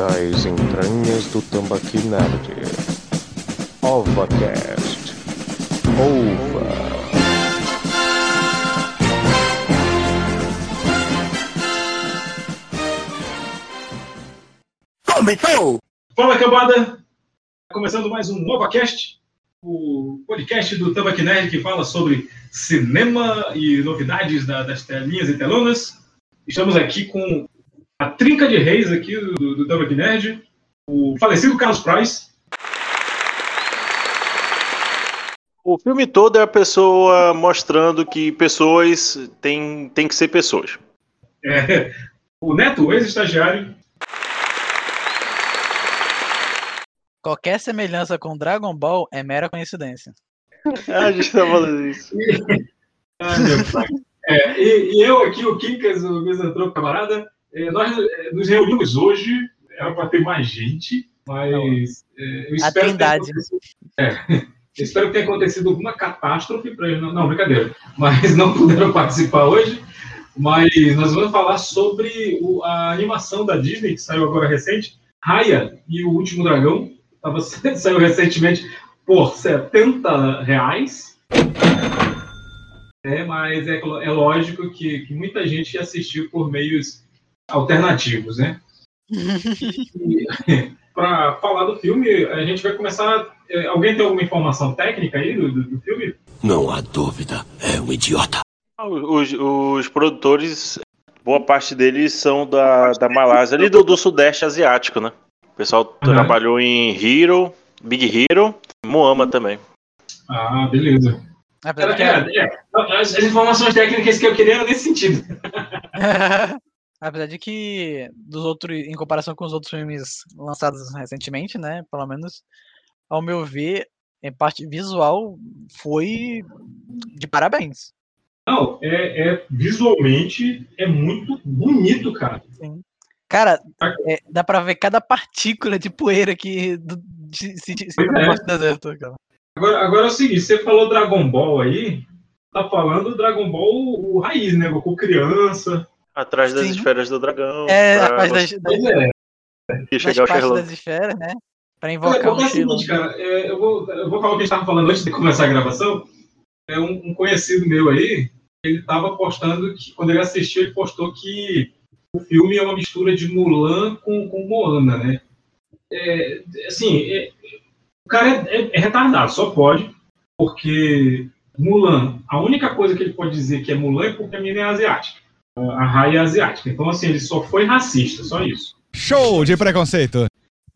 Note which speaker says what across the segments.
Speaker 1: das entranhas do Tambaqui Nerd. OvaCast. Ova.
Speaker 2: Começou!
Speaker 3: Fala, cambada! Começando mais um NovaCast, o podcast do Tambaqui Nerd que fala sobre cinema e novidades da- das telinhas e telonas. Estamos aqui com a trinca de reis aqui do, do Tambaqui Nerd, o falecido Carlos Price,
Speaker 4: O filme todo é a pessoa mostrando que pessoas têm, têm que ser pessoas.
Speaker 3: é, o Neto, ex-estagiário,
Speaker 5: Qualquer semelhança com Dragon Ball é mera coincidência.
Speaker 4: Ah, a gente tá falando isso.
Speaker 3: Ai, meu pai. É, e, e eu aqui, o Kinkas, o misantropo camarada, nós é, nos reunimos hoje, era para ter mais gente, mas é, eu espero que tenha
Speaker 5: Trindade.
Speaker 3: acontecido- é, eu espero que tenha acontecido alguma catástrofe para eles. Não, não, brincadeira. Mas não puderam participar hoje. Mas nós vamos falar sobre o- a animação da Disney, que saiu agora recente, Raya e o Último Dragão. Tava, saiu recentemente por 70 reais. É, mas é, é lógico que, que muita gente assistiu por meios alternativos, né? Para falar do filme, a gente vai começar. é, Alguém tem alguma informação técnica aí do, do- do filme?
Speaker 2: Não há dúvida, é um idiota.
Speaker 4: Os, os produtores, boa parte deles são da, da Malásia, ali do, do Sudeste Asiático, né? O pessoal
Speaker 3: Uhum.
Speaker 4: trabalhou em Hero, Big Hero, Moama também.
Speaker 3: Ah, beleza.
Speaker 5: Apesar que,
Speaker 3: É, é, as, as informações técnicas que eu queria eram nesse sentido.
Speaker 5: apesar de que dos outros, em comparação com os outros filmes lançados recentemente, né? Pelo menos, ao meu ver, em parte visual, foi de parabéns.
Speaker 3: Não, é, é- visualmente é muito bonito, cara.
Speaker 5: Cara, é, dá pra ver cada partícula de poeira que do, de, se, se,
Speaker 3: é.
Speaker 5: deserto, cara.
Speaker 3: Agora, agora é o seguinte, você falou Dragon Ball aí, tá falando Dragon Ball o raiz, né? Goku criança.
Speaker 4: Atrás das
Speaker 5: Sim.
Speaker 4: esferas do dragão.
Speaker 5: É,
Speaker 4: pra
Speaker 5: atrás das, das,
Speaker 3: é.
Speaker 5: das
Speaker 4: chegar ao
Speaker 5: partes
Speaker 4: Sherlock.
Speaker 5: das esferas, né? Pra invocar
Speaker 3: é o
Speaker 5: estilo.
Speaker 3: seguinte, cara, é, eu, vou, eu vou falar o que a gente tava falando antes de começar a gravação. É um, um conhecido meu aí, ele tava postando que, quando ele assistiu, ele postou que o filme é uma mistura de Mulan com, com Moana, né? É, assim, é- o cara é, é- é retardado, só pode, porque Mulan, a única coisa que ele pode dizer que é Mulan é porque a menina é asiática. A a Raya é asiática. Então, assim, ele só foi racista, só isso.
Speaker 6: Show de preconceito.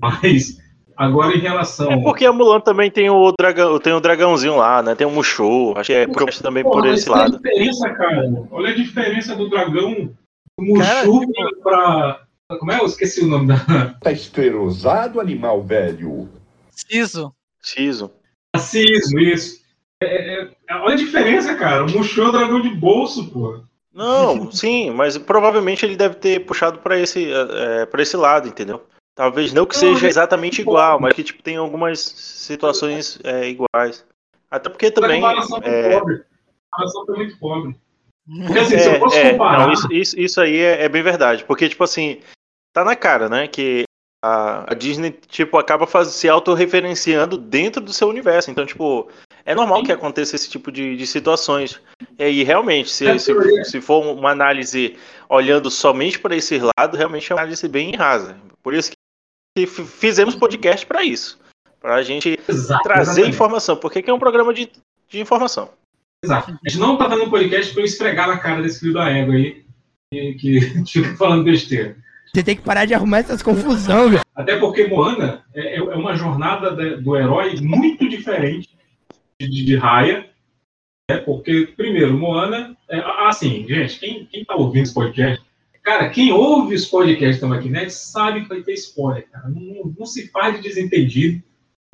Speaker 3: Mas, agora em relação.
Speaker 4: É porque a Mulan também tem o dragão, tem o dragãozinho lá, né? Tem o Mushu. Acho que é por, também por
Speaker 3: Porra,
Speaker 4: esse
Speaker 3: mas olha
Speaker 4: lado.
Speaker 3: a diferença, cara. Olha a diferença do dragão do
Speaker 5: Cara,
Speaker 3: Mushu pra. Como é? Eu esqueci o nome da.
Speaker 7: Tá esclerosado, animal velho.
Speaker 5: Ciso.
Speaker 4: Ciso.
Speaker 3: Racismo, isso. É, é- é- olha a diferença, cara. O Mushu é o dragão de bolso, pô.
Speaker 4: Não, sim, mas provavelmente ele deve ter puxado pra esse, é, para esse lado, entendeu? Talvez não que seja exatamente igual, mas que tipo tem algumas situações é, iguais. Até porque também
Speaker 3: a comparação foi
Speaker 4: é,
Speaker 3: pobre. A comparação foi muito pobre. Porque assim, se
Speaker 4: é,
Speaker 3: eu posso
Speaker 4: é,
Speaker 3: comparar.
Speaker 4: não, isso, isso, isso aí é, é bem verdade, porque tipo assim tá na cara, né, que a, a Disney tipo acaba faz, se autorreferenciando dentro do seu universo, então tipo é normal que aconteça esse tipo de, de situações. E aí realmente, se,
Speaker 3: É,
Speaker 4: se, se for uma análise olhando somente para esse lado, realmente é uma análise bem rasa. Por isso que fizemos podcast para isso, para a gente
Speaker 3: Exato,
Speaker 4: trazer
Speaker 3: exatamente.
Speaker 4: informação, porque aqui é um programa de, de informação.
Speaker 3: Exato. A gente não tá fazendo um podcast pra eu esfregar na cara desse filho da égua aí, que, fica falando besteira.
Speaker 8: Você tem que parar de arrumar essas confusão, velho.
Speaker 3: Até porque Moana é, é uma jornada da- do herói muito diferente de, de, Raya. Né? Porque, primeiro, Moana. É, assim, gente, quem, quem tá ouvindo esse podcast. Cara, quem ouve os podcasts da Maquinete sabe que vai ter spoiler, cara. Não, não- não se faz de desentendido.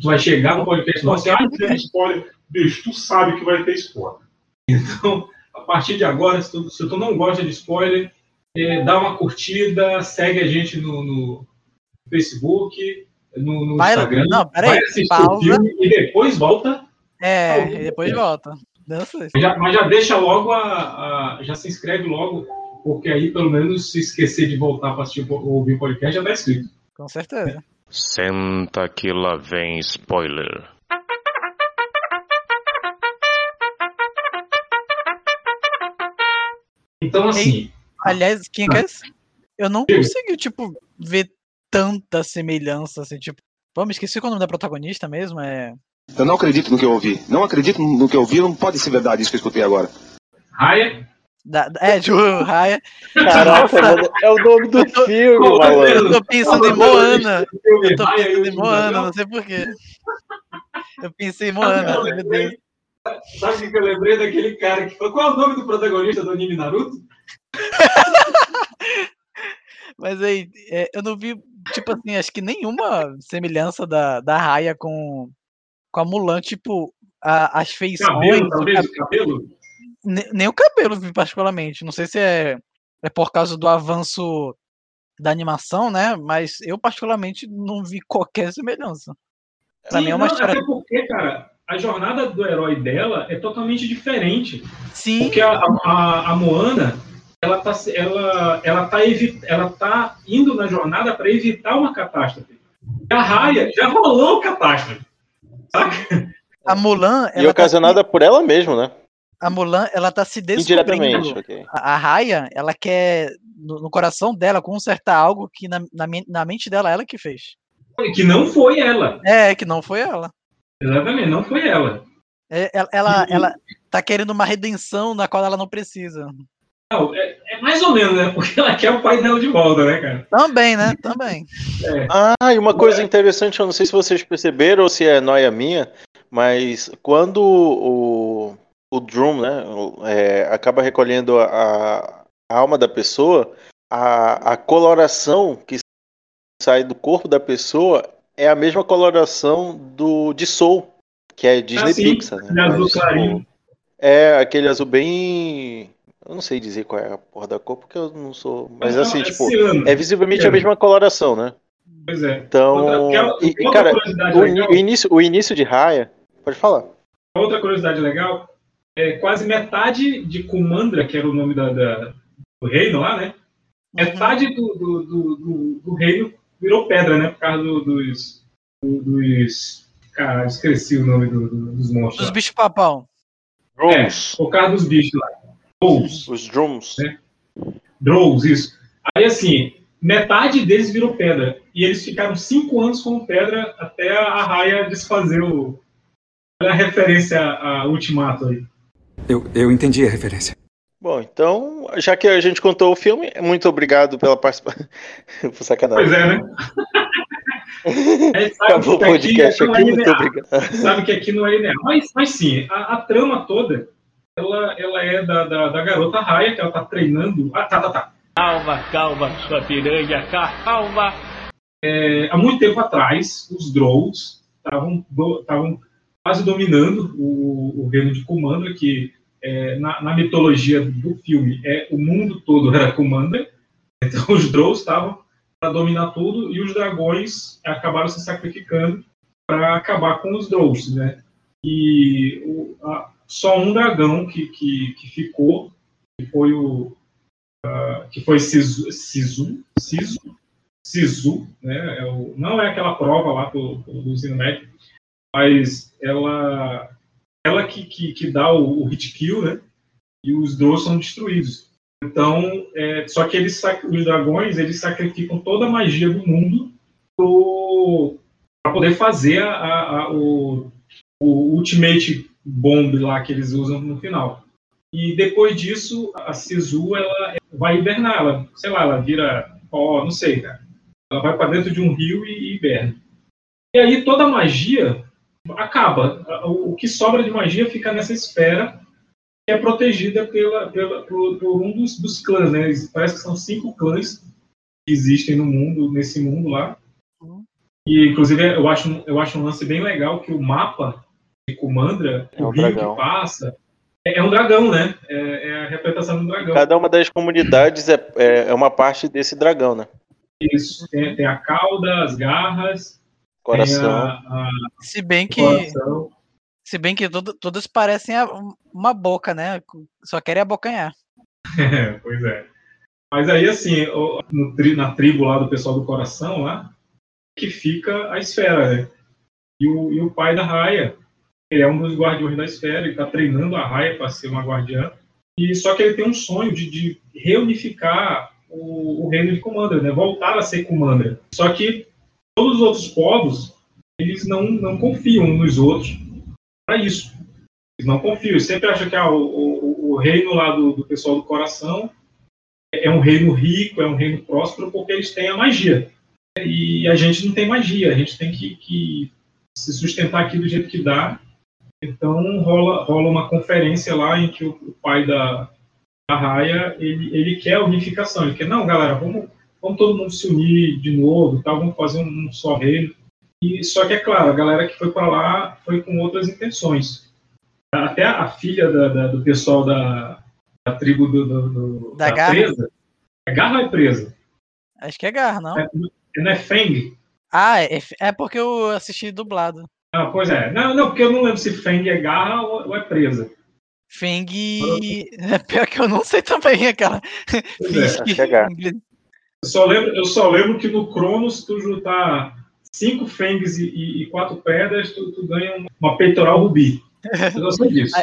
Speaker 3: Tu vai chegar no podcast e falar assim, ah, tem spoiler. Bicho, tu sabe que vai ter spoiler. Então, a partir de agora, se tu, se tu não gosta de spoiler, é, dá uma curtida, segue a gente no, no Facebook, no, no
Speaker 5: Vai-
Speaker 3: Instagram.
Speaker 5: não, peraí,
Speaker 3: vai assistir
Speaker 5: pausa.
Speaker 3: o filme e depois volta.
Speaker 5: É,
Speaker 3: Não,
Speaker 5: e depois volta.
Speaker 3: Já, mas já deixa logo a, a- Já se inscreve logo, porque aí pelo menos se esquecer de voltar para assistir ou ouvir o podcast já tá escrito.
Speaker 5: Com certeza.
Speaker 1: Senta que lá vem spoiler.
Speaker 3: Então, assim,
Speaker 5: Aliás, quem é esse? Eu não consegui, tipo, ver tanta semelhança, assim, tipo. Pô, me esqueci qual é o nome da protagonista mesmo, é.
Speaker 9: Eu não acredito no que eu ouvi. Não acredito no que eu ouvi, não pode ser verdade isso que eu escutei agora.
Speaker 3: Raya.
Speaker 5: Da, é, Ju Raya.
Speaker 4: Caraca, mano, é o nome do filme, malandro.
Speaker 5: Eu tô pensando em Moana. Eu tô pensando em Moana, não sei porquê. Eu pensei em Moana, meu Deus.
Speaker 3: Sabe o que eu lembrei daquele cara que falou? Qual é o nome do protagonista do anime Naruto?
Speaker 5: Mas aí, é, eu não vi, tipo assim, acho que nenhuma semelhança da, da Raya com, com a Mulan, tipo, a- as feições.
Speaker 3: Cabelo, talvez, o cabelo?
Speaker 5: ne- nem o cabelo, vi particularmente. Não sei se é, é por causa do avanço da animação, né? Mas eu, particularmente, não vi qualquer semelhança. Pra
Speaker 3: Sim,
Speaker 5: mim é uma
Speaker 3: não,
Speaker 5: história.
Speaker 3: Até porque, cara, a jornada do herói dela é totalmente diferente.
Speaker 5: Sim,
Speaker 3: Porque a, a, a Moana, ela tá, ela, ela, tá ela tá indo na jornada para evitar uma catástrofe. E a Raya já rolou catástrofe.
Speaker 5: A Mulan,
Speaker 4: E
Speaker 5: ela tá,
Speaker 4: ocasionada por ela mesmo, né?
Speaker 5: a Mulan, ela tá se
Speaker 4: Indiretamente,
Speaker 5: descobrindo.
Speaker 4: ok.
Speaker 5: A, a Raya, ela quer, no, no coração dela, consertar algo que na, na, na mente dela, ela que fez.
Speaker 3: Que não foi ela.
Speaker 5: É, que não foi ela.
Speaker 3: Exatamente, não foi ela.
Speaker 5: É, ela, ela, ela tá querendo uma redenção na qual ela não precisa.
Speaker 3: É, é mais ou menos, né? Porque ela quer o pai dela de volta, né, cara?
Speaker 5: Também, né? Também.
Speaker 4: Ah, e uma coisa interessante, eu não sei se vocês perceberam ou se é noia minha, mas quando o, o Drum, né, é, acaba recolhendo a, a alma da pessoa, a, a coloração que sai do corpo da pessoa é a mesma coloração do de Soul, que é Disney
Speaker 3: Ah, sim,
Speaker 4: Pixar, né?
Speaker 3: de azul
Speaker 4: Mas,
Speaker 3: clarinho.
Speaker 4: é aquele azul bem. Eu não sei dizer qual é a porra da cor, porque eu não sou. Mas
Speaker 3: Não,
Speaker 4: assim,
Speaker 3: é
Speaker 4: tipo,
Speaker 3: ciano.
Speaker 4: é visivelmente a mesma coloração, né?
Speaker 3: Pois é.
Speaker 4: Então,
Speaker 3: Outra- quer-
Speaker 4: e,
Speaker 3: outra
Speaker 4: cara,
Speaker 3: curiosidade
Speaker 4: o, o início, o início de Raya, pode falar.
Speaker 3: Outra curiosidade legal é quase metade de Kumandra, que era o nome da, da- do reino lá, né? Metade do, do, do, do- do reino virou pedra, né? Por causa do- dos. do- dos. Cara, esqueci o nome do- do- dos monstros.
Speaker 5: Dos
Speaker 3: lá.
Speaker 5: bichos papão.
Speaker 4: Drums,
Speaker 3: Por causa dos bichos lá. Drolls,
Speaker 4: os drums.
Speaker 3: É. Drolls, isso. Aí assim, metade deles virou pedra. E eles ficaram cinco anos como pedra até a Raya desfazer o. Olha a referência a, Ultimato aí.
Speaker 10: Eu, eu entendi a referência.
Speaker 4: Bom, então, já que a gente contou o filme, muito obrigado pela participação. Por sacanagem.
Speaker 3: Pois é, né? Sabe
Speaker 4: Acabou o
Speaker 3: aqui
Speaker 4: podcast
Speaker 3: é
Speaker 4: aqui, muito
Speaker 3: linear.
Speaker 4: obrigado.
Speaker 3: sabe que aqui não é linear. Mas, mas sim, a, a trama toda, ela, ela é da, da, da garota Raya, que ela tá treinando. Ah, tá, tá, tá.
Speaker 2: Calma, calma, sua piranha, calma.
Speaker 3: É, há muito tempo atrás, os Drolls estavam quase dominando o, o reino de Kumandra, que é, na, na mitologia do filme é o mundo todo era Kumandra. Então os Drolls estavam para dominar tudo e os dragões acabaram se sacrificando para acabar com os Drolls, né? E o- a- só um dragão que, que, que ficou, que foi o ah, que foi Sisu, Sisu, Sisu, né? É o, não é aquela prova lá do, do ensino médio, mas ela, ela que, que, que dá o, o hit kill, né? E os Drolls são destruídos. Então, é, só que eles, os dragões, eles sacrificam toda a magia do mundo para poder fazer a, a- a- o, o Ultimate Bomb lá que eles usam no final. E depois disso, a Sisu ela vai hibernar, ela, sei lá, ela vira pó, não sei, cara. Ela vai para dentro de um rio e, e hiberna. E aí toda a magia acaba. O, que sobra de magia fica nessa esfera que é protegida pela, pela, por, por um dos, dos clãs, né? Parece que são cinco clãs que existem no mundo, nesse mundo lá. E, inclusive, eu acho, eu acho um lance bem legal que o mapa Kumandra,
Speaker 4: É
Speaker 3: o
Speaker 4: um
Speaker 3: rio
Speaker 4: dragão.
Speaker 3: que passa, é, é um dragão, né? É, é a representação do dragão.
Speaker 4: Cada uma das comunidades é, é, é uma parte desse dragão, né?
Speaker 3: Isso. Tem, tem a cauda, as garras,
Speaker 4: Coração.
Speaker 3: a, a
Speaker 5: Se bem que.
Speaker 3: coração.
Speaker 5: Se bem que todo- todas parecem a- uma boca, né? Só querem abocanhar.
Speaker 3: É, pois é. Mas aí, assim, o- tri- na tribo lá do pessoal do coração, lá, que fica a esfera, né? E o, e o pai da Raya, ele é um dos guardiões da esfera, ele está treinando a Raya para ser uma guardiã. E só que ele tem um sonho de, de reunificar o, o, reino de Comandra, né? Voltar a ser Comandra. Só que todos os outros povos, eles não, não confiam nos outros para isso. Eles não confiam. Eles sempre acham que ah, o, o, o reino lá do, do pessoal do coração é um reino rico, é um reino próspero, porque eles têm a magia. E a gente não tem magia, a gente tem que, que se sustentar aqui do jeito que dá. Então rola, rola uma conferência lá em que o, o pai da, da Raia ele, ele quer a unificação. Ele quer, não, galera, vamos, vamos todo mundo se unir de novo, tá? vamos fazer um, um só reino. E, só que é claro, a galera que foi para lá foi com outras intenções. Até a filha da, da, do pessoal da, da tribo do, do, do
Speaker 5: da, da presa.
Speaker 3: É garra ou é presa?
Speaker 5: Acho que é garra, não?
Speaker 3: É, não é Feng?
Speaker 5: Ah, é, é porque eu assisti dublado.
Speaker 3: Ah, pois é. Não, não, porque eu não lembro se Feng é garra ou, ou é presa.
Speaker 5: Feng. É pior que eu não sei também, aquela.
Speaker 3: É, que... é eu, só lembro, eu só lembro que no Cronos, tu juntar cinco Fengs e, e, e quatro pedras, tu, tu ganha uma peitoral rubi. Eu sei disso.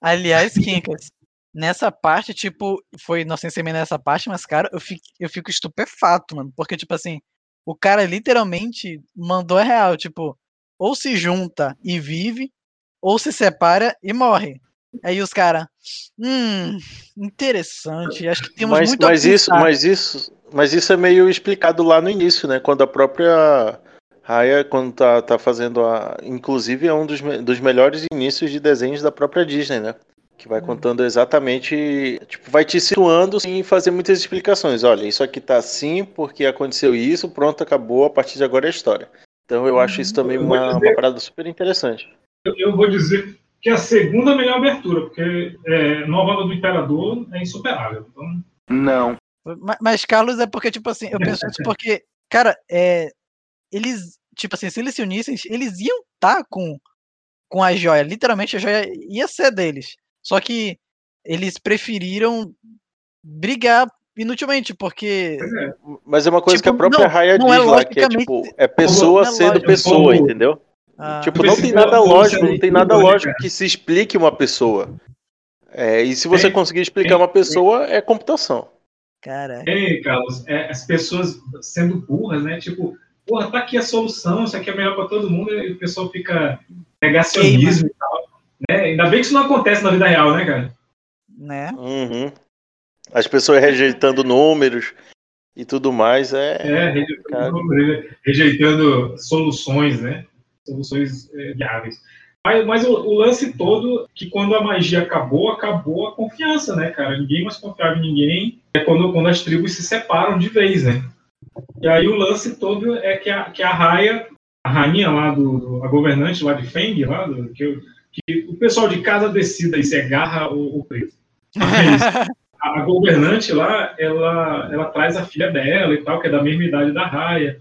Speaker 5: Aliás, Kinkas, nessa parte, tipo, foi inocência minha nessa parte, mas, cara, eu fico, eu fico estupefato, mano. Porque, tipo assim, o cara literalmente mandou a real, tipo, ou se junta e vive, ou se separa e morre. Aí os caras, hum, interessante. Acho que temos
Speaker 4: mas,
Speaker 5: muito
Speaker 4: mas isso, mas isso, mas isso é meio explicado lá no início, né? Quando a própria Raya, quando tá, tá fazendo a, inclusive é um dos, dos melhores inícios de desenhos da própria Disney, né? que vai contando exatamente, tipo, vai te situando sem fazer muitas explicações. Olha, isso aqui tá assim porque aconteceu isso, pronto, acabou, a partir de agora é história. Então eu acho isso também uma, dizer, uma parada super interessante.
Speaker 3: Eu, eu, vou dizer que a segunda é a melhor abertura, porque é, Nova do Imperador é insuperável. Então...
Speaker 4: Não.
Speaker 5: Mas, mas, Carlos, é porque, tipo assim, eu penso isso porque, cara, é, eles, tipo assim, se eles se unissem, eles iam estar tá com, com a joia. Literalmente a joia ia ser deles. Só que eles preferiram brigar inutilmente, porque.
Speaker 4: Mas é uma coisa tipo, que a tipo, própria Raya diz é lá, que é tipo, é pessoa é sendo lógico. pessoa, entendeu? Ah, tipo, não tem nada lógico, não tem nada lógico que se explique uma pessoa. É, e se você conseguir explicar uma pessoa, é computação.
Speaker 5: Cara.
Speaker 3: Ei, Carlos, é, as pessoas sendo burras, né? Tipo, porra, tá aqui a solução, isso aqui é melhor para todo mundo, e o pessoal fica negacionismo e tal. Né? Ainda bem que isso não acontece na vida real, né, cara?
Speaker 5: Né?
Speaker 4: Uhum. As pessoas rejeitando números e tudo mais. É,
Speaker 3: é rejeitando, números, rejeitando soluções, né? Soluções é, viáveis. Mas, mas o, o, lance todo, que quando a magia acabou, acabou a confiança, né, cara? Ninguém mais confiava em ninguém. É quando, quando as tribos se separam de vez, né? E aí o lance todo é que a, que a raia, a rainha lá do, do a governante lá de Feng, lá do, que eu, que o pessoal de casa decida se é garra ou, ou preso. a, a governante lá, ela, ela traz a filha dela e tal, que é da mesma idade da Raia.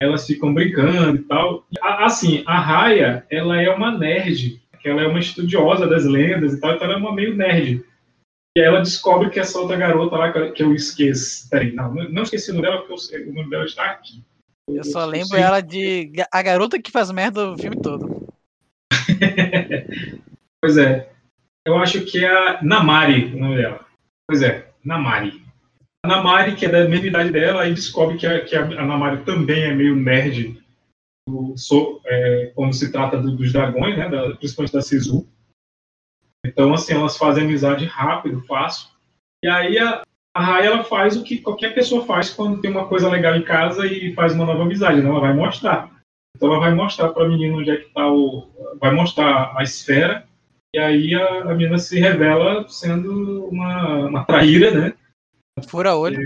Speaker 3: Elas ficam brincando e tal. Assim, a Raia, ela é uma nerd, que ela é uma estudiosa das lendas e tal, então ela é uma meio nerd. E ela descobre que essa outra garota lá, que eu esqueço. Peraí, não, não esqueci o nome dela, porque o nome dela está aqui.
Speaker 5: Eu, eu só lembro ela de a garota que faz merda o filme todo.
Speaker 3: pois é. Eu acho que é a Namari o nome dela. Pois é, Namari. A Namari, que é da mesma idade dela, aí descobre que a, que a Namari também é meio nerd do, so, é, quando se trata do, dos dragões, né, da, principalmente da Sisu. Então, assim, elas fazem amizade rápido, fácil. E aí a, a Rai, ela faz o que qualquer pessoa faz quando tem uma coisa legal em casa e faz uma nova amizade, né? Ela vai mostrar. Então ela vai mostrar para a menina onde é que está o. Vai mostrar a esfera, e aí a, a menina se revela sendo uma, uma traíra, né?
Speaker 5: Fura olho.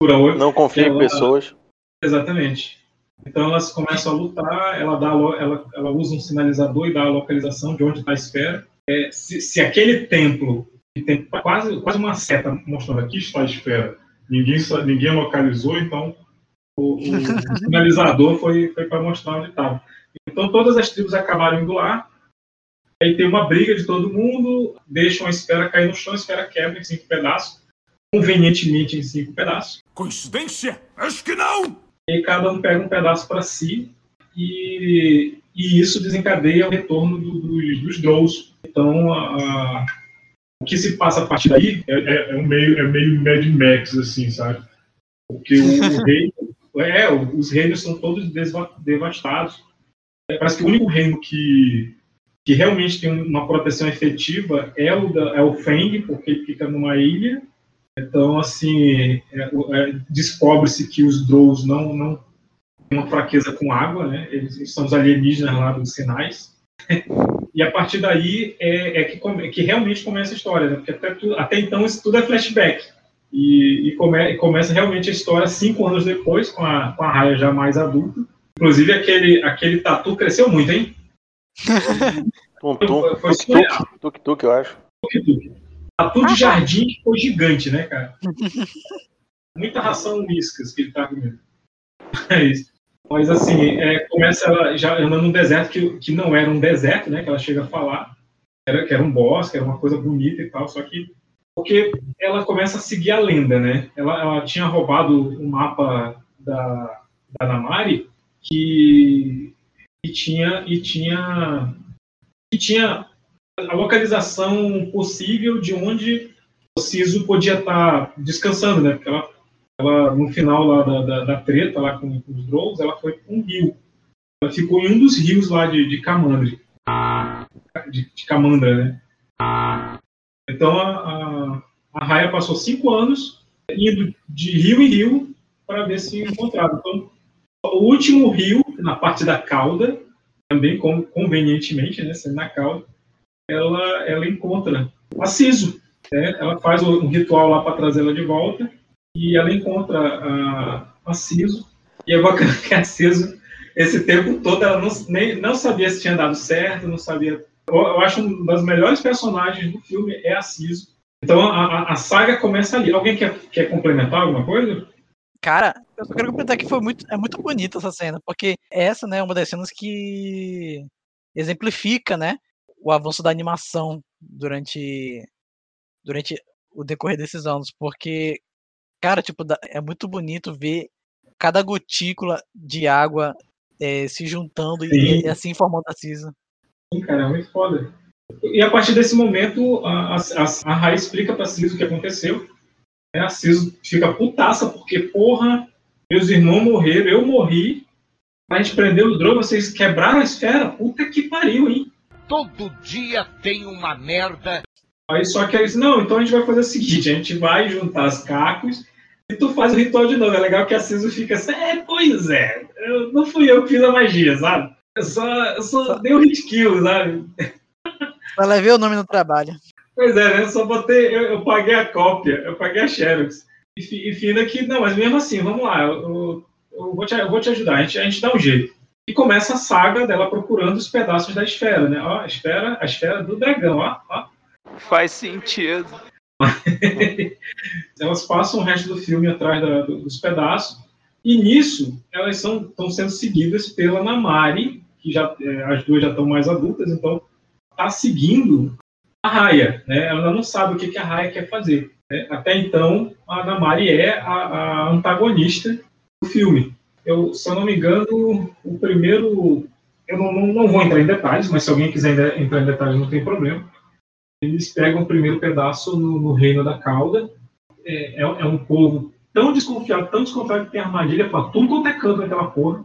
Speaker 3: Fura olho.
Speaker 4: Não confia ela, em pessoas.
Speaker 3: Exatamente. Então elas começam a lutar, ela, dá, ela, ela usa um sinalizador e dá a localização de onde está a esfera. É, se, se, aquele templo, que tem quase, quase uma seta mostrando aqui está a esfera, ninguém, ninguém localizou, então o, o sinalizador foi, foi para mostrar onde estava. Então todas as tribos acabaram indo lá. Aí tem uma briga de todo mundo, deixam a esfera cair no chão, a esfera quebra em cinco pedaços, convenientemente em cinco pedaços.
Speaker 11: Coincidência? Acho que não!
Speaker 3: e cada um pega um pedaço para si, e, e isso desencadeia o retorno do, dos, dos Drows. Então, a, a, o que se passa a partir daí
Speaker 2: é, é, é, um meio, é meio Mad Max, assim, sabe? Porque o, o reino,
Speaker 3: é, os reinos são todos devastados. Parece que o único reino que, que realmente tem uma proteção efetiva é o, é o Feng, porque ele fica numa ilha. Então, assim, é, é, descobre-se que os Drows não, não têm uma fraqueza com água, né? Eles são os alienígenas lá dos sinais. e a partir daí é, é que, que, realmente começa a história, né? Porque até, tu, até então isso tudo é flashback. E, e, come, começa realmente a história cinco anos depois, com a, com a Raya já mais adulta. Inclusive, aquele, aquele tatu cresceu muito, hein?
Speaker 4: tum, tum, foi, foi tuk, tuk, tuk, eu acho. Tuk, tuk.
Speaker 3: Tatu de jardim que foi gigante, né, cara? Muita ração uíscas que ele tá comendo. É isso. Mas assim, é, começa ela já andando num deserto que, que não era um deserto, né? Que ela chega a falar. Era, que era um bosque, era uma coisa bonita e tal, só que porque ela começa a seguir a lenda, né? Ela, ela tinha roubado o mapa da, da Namari que e tinha e tinha e tinha a localização possível de onde o Siso podia estar descansando, né? Porque ela, ela no final lá da, da, da treta lá com, com os Drolls, ela foi para um rio. Ela ficou em um dos rios lá de, de Camandre. De, de Camandra, né? Então a, a, a Raya passou cinco anos indo de rio em rio para ver se encontrava. Então, o último rio, na parte da cauda, também convenientemente, né, sendo na cauda, ela, ela encontra a Ciso. Né? Ela faz um ritual lá para trazê-la de volta e ela encontra a, a Ciso. E é bacana que a Ciso, esse tempo todo, ela não, nem, não sabia se tinha dado certo, não sabia eu, eu acho um das melhores personagens do filme é a Ciso. Então a, a, saga começa ali. Alguém quer, quer complementar alguma coisa?
Speaker 5: Cara, eu só quero complementar que foi muito, é muito bonita essa cena, porque essa, né, é uma das cenas que exemplifica, né, o avanço da animação durante durante o decorrer desses anos, porque cara, tipo, é muito bonito ver cada gotícula de água é, se juntando e, e, assim formando a Cisa.
Speaker 3: Sim, cara, é muito foda. E a partir desse momento, a, a, a Rai explica pra Ciso o que aconteceu. Né? A Ciso fica putaça, porque, porra, meus irmãos morreram, eu morri. A gente prendeu o drone, vocês quebraram a esfera. Puta que pariu, hein?
Speaker 11: Todo dia tem uma merda.
Speaker 3: Aí só que eles, não, então a gente vai fazer o seguinte: a gente vai juntar as cacos e tu faz o ritual de novo. É legal que a Ciso fica assim, é, pois é, eu, não fui eu que fiz a magia, sabe? Eu só, eu só, só... dei um hit kill, sabe?
Speaker 5: Só levei o nome no trabalho.
Speaker 3: Pois é, né? Eu só botei, eu, eu paguei a cópia, eu paguei a Xerox. E, e fina que, não, mas mesmo assim, vamos lá, eu, eu, vou, te, eu vou te ajudar, a gente, a gente dá um jeito. E começa a saga dela procurando os pedaços da esfera, né? Ó, a esfera, a esfera do dragão, ó, ó.
Speaker 12: Faz sentido.
Speaker 3: Elas passam o resto do filme atrás da, dos pedaços. E nisso, elas estão sendo seguidas pela Namari, que já é, as duas já estão mais adultas, então está seguindo a Raya, né? Ela não sabe o que, que a Raya quer fazer. Né? Até então, a Namari é a, a, antagonista do filme. Eu, se eu não me engano, o primeiro, eu não, não, não vou entrar em detalhes, mas se alguém quiser entrar em detalhes, não tem problema. Eles pegam o primeiro pedaço no, no reino da cauda. É, é, é, um povo tão desconfiado, tão desconfiado que tem armadilha para tudo quanto é canto naquela porra.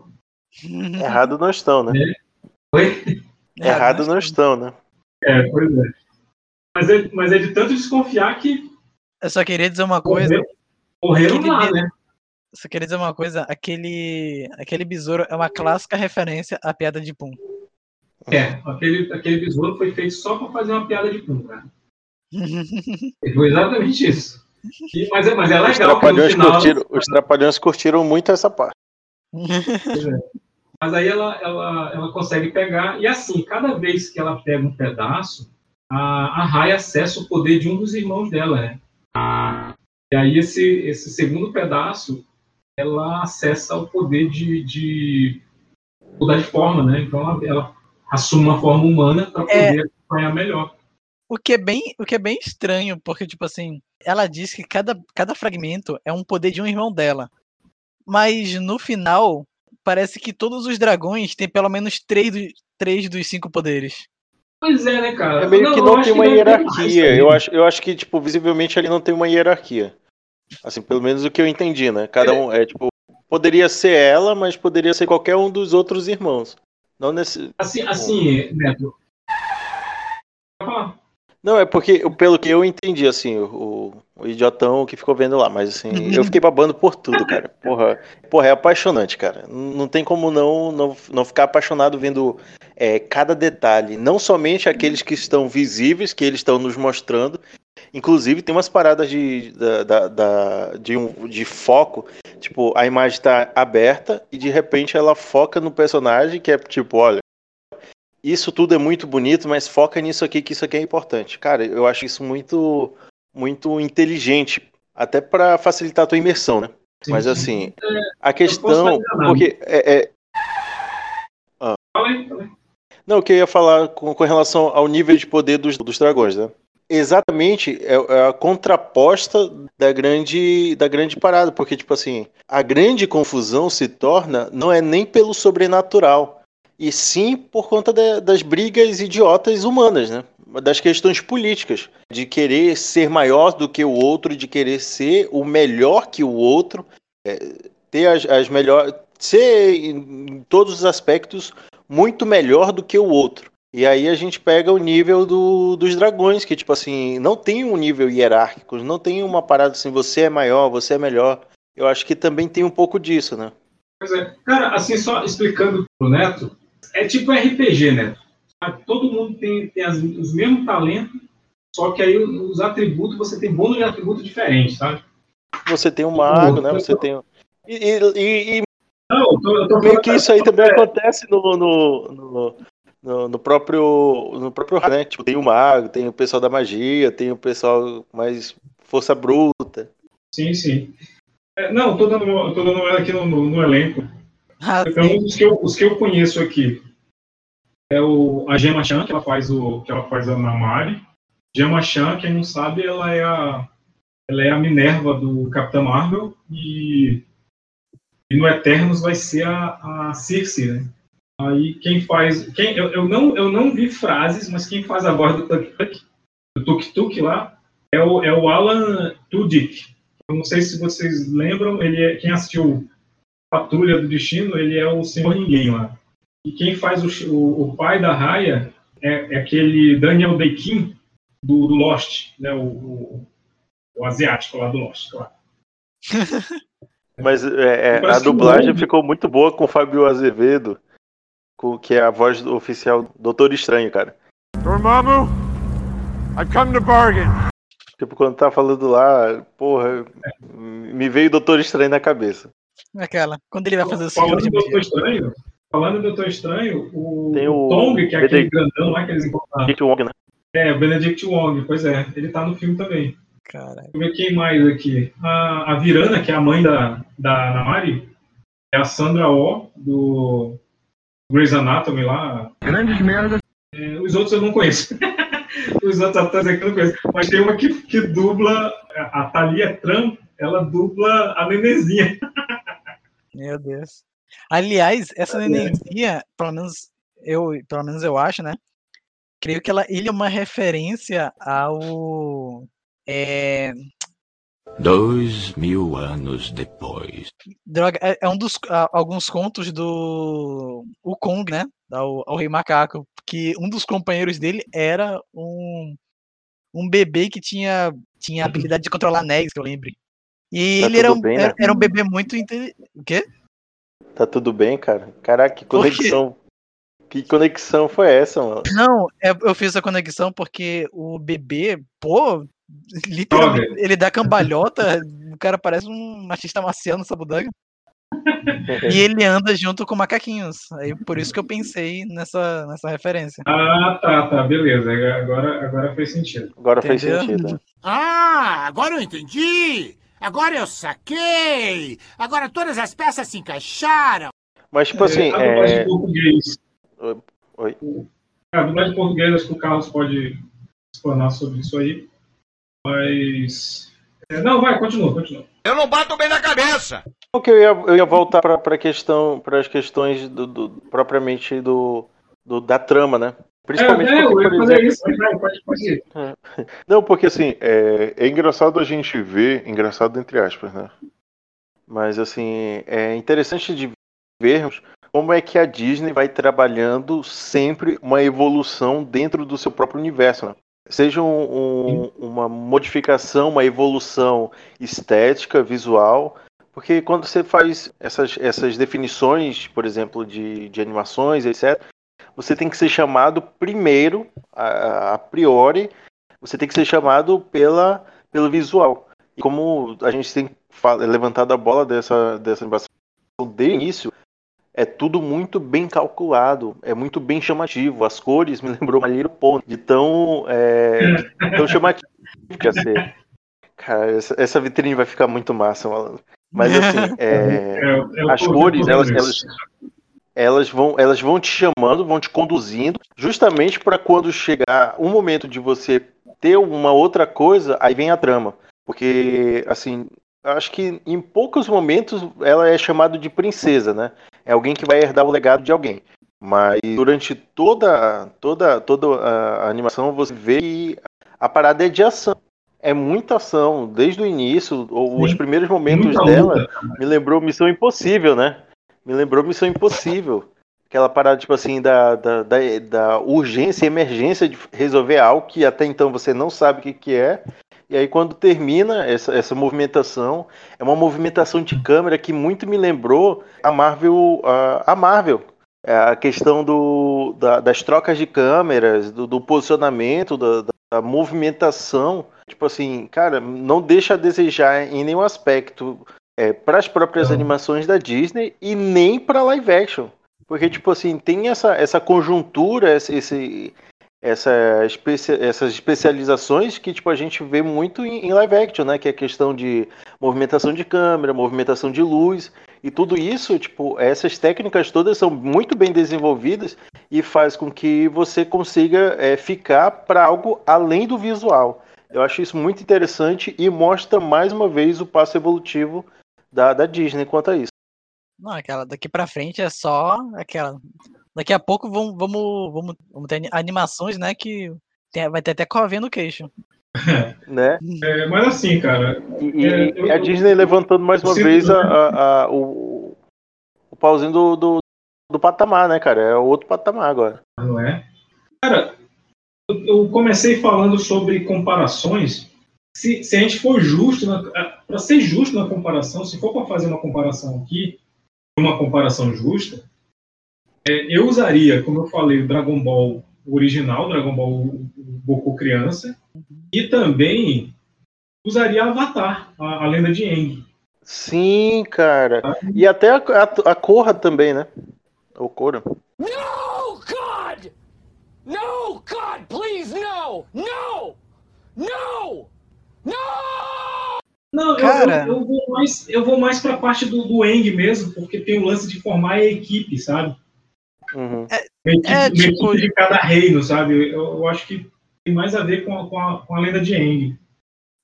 Speaker 4: Errado não estão, né?
Speaker 3: É. Oi?
Speaker 4: Errado não estão, né?
Speaker 3: É, pois é. Mas é, mas é de tanto desconfiar que.
Speaker 5: Eu só queria dizer uma coisa.
Speaker 3: Morreram lá, né?
Speaker 5: Só queria dizer uma coisa, aquele, aquele besouro é uma clássica referência à piada de Pum.
Speaker 3: É, aquele, aquele besouro foi feito só para fazer uma piada de Pum, cara. foi exatamente isso. E, mas, é, mas é legal. Os
Speaker 4: trapalhões, final... curtiram, os trapalhões curtiram muito essa parte.
Speaker 3: É. Mas aí ela, ela, ela consegue pegar, e assim, cada vez que ela pega um pedaço, a, a Rai acessa o poder de um dos irmãos dela, né? E aí esse, esse segundo pedaço, ela acessa o poder de, de mudar de forma, né? Então ela, ela assume uma forma humana para é. poder é, acompanhar melhor.
Speaker 5: O que, é bem, o que é bem estranho, porque, tipo assim, ela diz que cada, cada fragmento é um poder de um irmão dela. Mas no final, parece que todos os dragões têm pelo menos três, do- três dos cinco poderes.
Speaker 3: Pois é, né, cara?
Speaker 4: É meio que
Speaker 3: eu
Speaker 4: não tem uma hierarquia.
Speaker 3: também.
Speaker 4: Eu acho, eu acho que, tipo, visivelmente ali não tem uma hierarquia. Assim, pelo menos o que eu entendi, né? Cada um é, tipo, poderia ser ela, mas poderia ser qualquer um dos outros irmãos. Não nesse.
Speaker 3: Assim, assim, Neto.
Speaker 4: Não, é porque, pelo que eu entendi, assim, o, o idiotão que ficou vendo lá, mas assim, eu fiquei babando por tudo, cara. Porra, porra é apaixonante, cara. Não tem como não, não, não ficar apaixonado vendo é, cada detalhe. Não somente aqueles que estão visíveis, que eles estão nos mostrando. Inclusive, tem umas paradas de, da, da- da- de, um, de foco. Tipo, a imagem está aberta e de repente ela foca no personagem, que é tipo, olha. Isso tudo é muito bonito, mas foca nisso aqui, que isso aqui é importante. Cara, eu acho isso muito, muito inteligente, até para facilitar a tua imersão, né?
Speaker 3: Sim,
Speaker 4: mas
Speaker 3: sim.
Speaker 4: assim,
Speaker 3: É,
Speaker 4: a questão, porque é, é-
Speaker 3: Fala aí, fala aí.
Speaker 4: não, o que eu ia falar com, com relação ao nível de poder dos, dos dragões, né? Exatamente, é, é a contraposta da grande, da grande parada, porque, tipo assim, a grande confusão se torna, não é nem pelo sobrenatural, e sim por conta da- das brigas idiotas humanas, né? Das questões políticas, de querer ser maior do que o outro, de querer ser o melhor que o outro, é, ter as, as melhores. ser em em todos os aspectos muito melhor do que o outro. E aí a gente pega o nível do- dos dragões, que tipo assim, não tem um nível hierárquico, não tem uma parada assim, você é maior, você é melhor. Eu acho que também tem um pouco disso, né?
Speaker 3: Pois é. Cara, assim, só explicando pro Neto, é tipo RPG. Sabe? Todo mundo tem, tem as- os mesmos talentos, só que aí os atributos, você tem bônus de atributo diferente, sabe?
Speaker 4: Você tem um mago, né? Você tem. E, e- e
Speaker 3: Não, eu tô, eu tô
Speaker 4: meio que isso aí também acontece no, no, no, no- próprio. No próprio né? Tipo, tem o mago, tem o pessoal da magia, tem o pessoal mais força bruta.
Speaker 3: Sim, sim. É, não, tô dando, tô dando uma olhada aqui no, no- no elenco. Então, os que, eu, os que eu conheço aqui é o, a Gemma Chan, que ela faz o que ela faz a Namari. Gemma Chan, quem não sabe, ela é a ela é a Minerva do Capitão Marvel e, e no Eternos vai ser a, a Circe, né? Aí quem faz, quem eu, eu não eu não vi frases, mas quem faz a voz do Tuk Tuk, do Tuk Tuk lá é o, é o Alan Tudyk. Eu não sei se vocês lembram, ele é quem assistiu Patrulha do Destino, ele é o Senhor Ninguém lá. E quem faz o, o, o pai da Raya é, é aquele Daniel Day-Kim do, do Lost, né? O, o, o asiático lá do Lost, claro.
Speaker 4: Mas é, é, a dublagem
Speaker 3: o-
Speaker 4: ficou muito boa com o Fábio Azevedo, com, que é a voz do oficial Doutor Estranho, cara.
Speaker 13: Dormammu, I've come to bargain.
Speaker 4: Tipo, quando tá falando lá, porra, me veio Doutor Estranho na cabeça.
Speaker 5: Aquela. Quando ele vai fazer o
Speaker 3: Falando
Speaker 5: senhor
Speaker 3: do
Speaker 5: de
Speaker 3: Doutor Estranho, falando do Doutor Estranho, o,
Speaker 4: Tem
Speaker 3: o Tong, que é aquele
Speaker 4: Benedict-
Speaker 3: grandão lá que eles encontraram.
Speaker 4: Gente, Wong, né?
Speaker 3: É, o Benedict Wong, pois é, ele tá no filme também.
Speaker 5: Caralho.
Speaker 3: Deixa eu ver quem mais aqui. A, a Virana, que é a mãe da, da Namari, é a Sandra Oh, do Grey's Anatomy lá.
Speaker 13: Grandes merdas.
Speaker 3: É, os outros eu não conheço. os outros atores aqui eu não conheço. Mas tem uma que, que dubla, a Thalia Tran, ela dubla a Nenezinha.
Speaker 5: Meu Deus. Aliás, essa nenenzinha, pelo menos eu, pelo menos eu acho, né? Creio que ela, ele é uma referência ao é,
Speaker 14: Dois mil anos depois.
Speaker 5: droga, é, é um dos a- alguns contos do o Kong, né? Ao, ao Rei Macaco, que um dos companheiros dele era um um bebê que tinha tinha a habilidade de controlar anéis, que eu lembre. E
Speaker 4: Tá
Speaker 5: ele era um,
Speaker 4: bem, né?
Speaker 5: era, um bebê muito inte... o quê?
Speaker 4: Tá tudo bem, cara? Caraca, que conexão. Que conexão foi essa, mano?
Speaker 5: Não, é- eu fiz essa conexão porque o bebê, pô, literalmente, ele dá cambalhota, o cara parece um machista marciano, sabudanga. E ele anda junto com macaquinhos. Aí por isso que eu pensei nessa, nessa referência.
Speaker 3: Ah, tá, tá, beleza. Agora, agora faz sentido.
Speaker 4: Agora
Speaker 5: Entendeu?
Speaker 4: sentido. né?
Speaker 11: Ah, agora eu entendi! Agora eu saquei! Agora todas as peças se encaixaram!
Speaker 4: Mas, tipo assim, é.
Speaker 3: em português.
Speaker 4: Oi.
Speaker 3: A dublagem em português, acho que o Carlos pode explanar sobre isso aí. Mas. é, não, vai, continua, continua.
Speaker 11: Eu não bato bem na cabeça!
Speaker 4: Ok, eu ia, eu ia voltar para questão, para as questões do, do, propriamente do, do, da trama, né?
Speaker 3: Principalmente é, porque, eu ia fazer isso, pode, pode ir.
Speaker 15: Não, porque assim, é, é engraçado a gente ver, engraçado entre aspas, né?
Speaker 4: Mas assim, é interessante de vermos como é que a Disney vai trabalhando sempre uma evolução dentro do seu próprio universo, né? Seja um, um, uma modificação, uma evolução estética, visual, porque quando você faz essas, essas definições, por exemplo, de, de animações, etc., você tem que ser chamado primeiro, a, a priori, você tem que ser chamado pela, pelo visual. E como a gente tem levantado a bola dessa, dessa animação de início, é tudo muito bem calculado, é muito bem chamativo. As cores me lembrou Malheiro Ponto, de tão, é, de tão chamativo que ia ser. Cara, essa, essa, vitrine vai ficar muito massa, malandro. Mas assim, é, é, é as cores, elas, elas, elas, vão, elas vão te chamando, vão te conduzindo, justamente para quando chegar um momento de você ter uma outra coisa, aí vem a trama. Porque, assim, acho que em poucos momentos ela é chamada de princesa, né? É alguém que vai herdar o legado de alguém. Mas durante toda, toda, toda a animação você vê que a parada é de ação. É muita ação, desde o início, Sim. os primeiros momentos muita dela luta. me lembrou Missão Impossível, né? Me lembrou Missão Impossível. Aquela parada, tipo assim, da, da, da, da urgência emergência de resolver algo que até então você não sabe o que, que é, e aí quando termina essa, essa movimentação, é uma movimentação de câmera que muito me lembrou a Marvel, a, a Marvel. É a questão do, da, das trocas de câmeras, do, do posicionamento, da, da, movimentação. Tipo assim, cara, não deixa a desejar em nenhum aspecto é, para as próprias animações da Disney e nem para live action. Porque, tipo assim, tem essa, essa conjuntura, esse, essa especia essas especializações que tipo a gente vê muito em, em, live action, né? Que é a questão de movimentação de câmera, movimentação de luz e tudo isso, tipo, essas técnicas todas são muito bem desenvolvidas e faz com que você consiga é, ficar para algo além do visual. Eu acho isso muito interessante e mostra mais uma vez o passo evolutivo da, da Disney quanto a isso.
Speaker 5: Não, aquela daqui para frente é só aquela Daqui a pouco vamos, vamos, vamos, vamos ter animações, né? Que tem, vai ter até covinha no queixo.
Speaker 4: né?
Speaker 3: É, mas assim, cara.
Speaker 4: E, é, eu, a Disney levantando mais uma vez a, a, a, o, o pauzinho do, do, do, patamar, né, cara? É outro patamar agora.
Speaker 3: Não é? Cara, eu, eu comecei falando sobre comparações. Se, se a gente for justo, para ser justo na comparação, se for para fazer uma comparação aqui, uma comparação justa, é, eu usaria, como eu falei, o Dragon Ball original, Dragon Ball Goku criança, e também usaria Avatar, a, a lenda de Aang.
Speaker 4: Sim, cara. E até a, a, a Korra também, né? O Korra. No, God! No, God, please,
Speaker 3: no! No! No! No! Não, Cara... eu, eu, eu, vou mais, eu vou mais pra parte do, do Eng mesmo, porque tem o lance de formar a equipe, sabe?
Speaker 4: Uhum.
Speaker 5: É, é tipo...
Speaker 3: de cada reino, sabe? Eu, eu, acho que tem mais a ver com a, com a, com a lenda de Aang.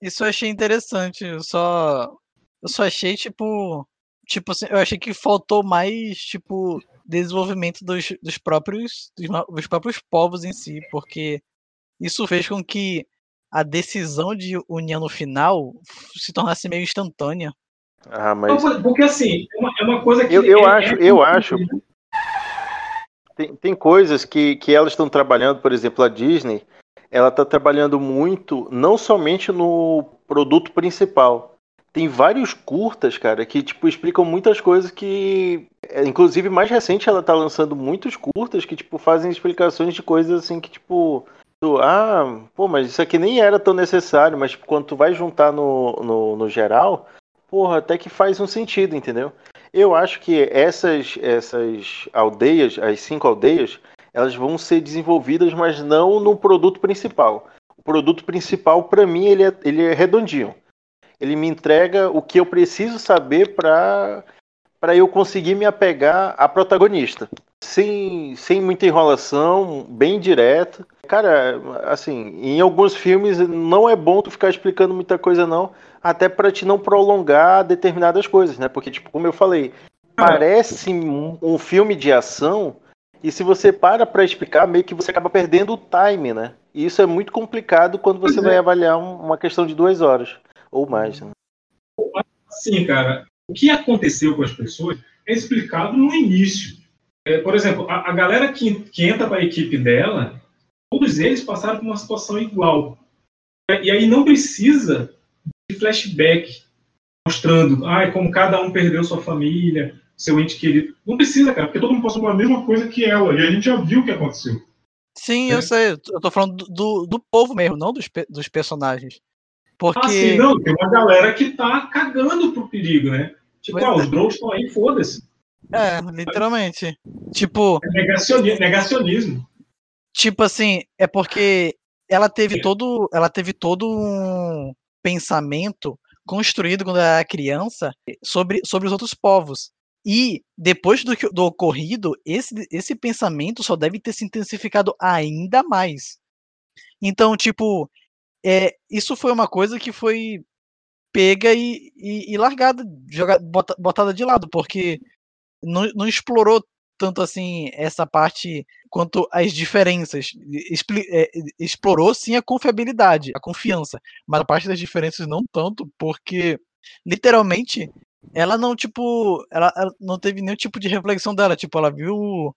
Speaker 5: Isso eu achei interessante. Eu só, eu só achei, tipo. Tipo assim, eu achei que faltou mais, tipo, desenvolvimento dos, dos próprios dos, dos próprios povos em si, porque isso fez com que a decisão de união no final se tornasse meio instantânea.
Speaker 4: Ah, mas...
Speaker 3: Porque assim, é uma, é uma coisa que.
Speaker 4: Eu, eu é, acho, é eu acho. Tem, tem coisas que, que elas estão trabalhando, por exemplo, a Disney, ela está trabalhando muito, não somente no produto principal. Tem vários curtas, cara, que tipo explicam muitas coisas que, é, inclusive mais recente, ela está lançando muitos curtas que tipo fazem explicações de coisas assim que tipo ah, pô, mas isso aqui nem era tão necessário, mas tipo, quando tu vai juntar no, no, no geral, porra, até que faz um sentido, entendeu? Eu acho que essas, essas aldeias, as cinco aldeias, elas vão ser desenvolvidas, mas não no produto principal. O produto principal, para mim, ele é, ele é redondinho. Ele me entrega o que eu preciso saber para para eu conseguir me apegar à protagonista. Sem, sem muita enrolação, bem direto. Cara, assim, em alguns filmes não é bom tu ficar explicando muita coisa, não. Até pra te não prolongar determinadas coisas, né? Porque, tipo, como eu falei, parece um, um filme de ação. E se você para pra explicar, meio que você acaba perdendo o time, né? E isso é muito complicado quando você vai avaliar um- uma questão de duas horas ou mais. Né?
Speaker 3: Sim, cara. O que aconteceu com as pessoas é explicado no início. É, por exemplo, a, a galera que, que entra para a equipe dela, todos eles passaram por uma situação igual. É, E aí não precisa de flashback mostrando ai, como cada um perdeu sua família, seu ente querido. Não precisa, cara, porque todo mundo passou pela mesma coisa que ela. E a gente já viu o que aconteceu.
Speaker 5: Sim, eu sei. Eu tô falando do, do, povo mesmo, não dos, dos personagens. Porque.
Speaker 3: Ah, sim, não, tem uma galera que tá cagando pro perigo, né? Tipo,
Speaker 5: Pois
Speaker 3: ah,
Speaker 5: é.
Speaker 3: os drones estão aí, foda-se.
Speaker 5: É, literalmente. Tipo,
Speaker 3: É negacioni- negacionismo.
Speaker 5: Tipo assim, é porque ela teve todo, ela teve todo um pensamento construído quando ela era criança sobre, sobre os outros povos. E depois do, que- do ocorrido, esse, esse pensamento só deve ter se intensificado ainda mais. Então, tipo, é, isso foi uma coisa que foi pega e, e, e largada, joga, bota- botada de lado, porque não, não explorou tanto assim essa parte quanto as diferenças. É, explorou sim a confiabilidade, a confiança, mas a parte das diferenças não tanto, porque literalmente ela não tipo, ela, ela não teve nenhum tipo de reflexão dela, tipo, ela viu o,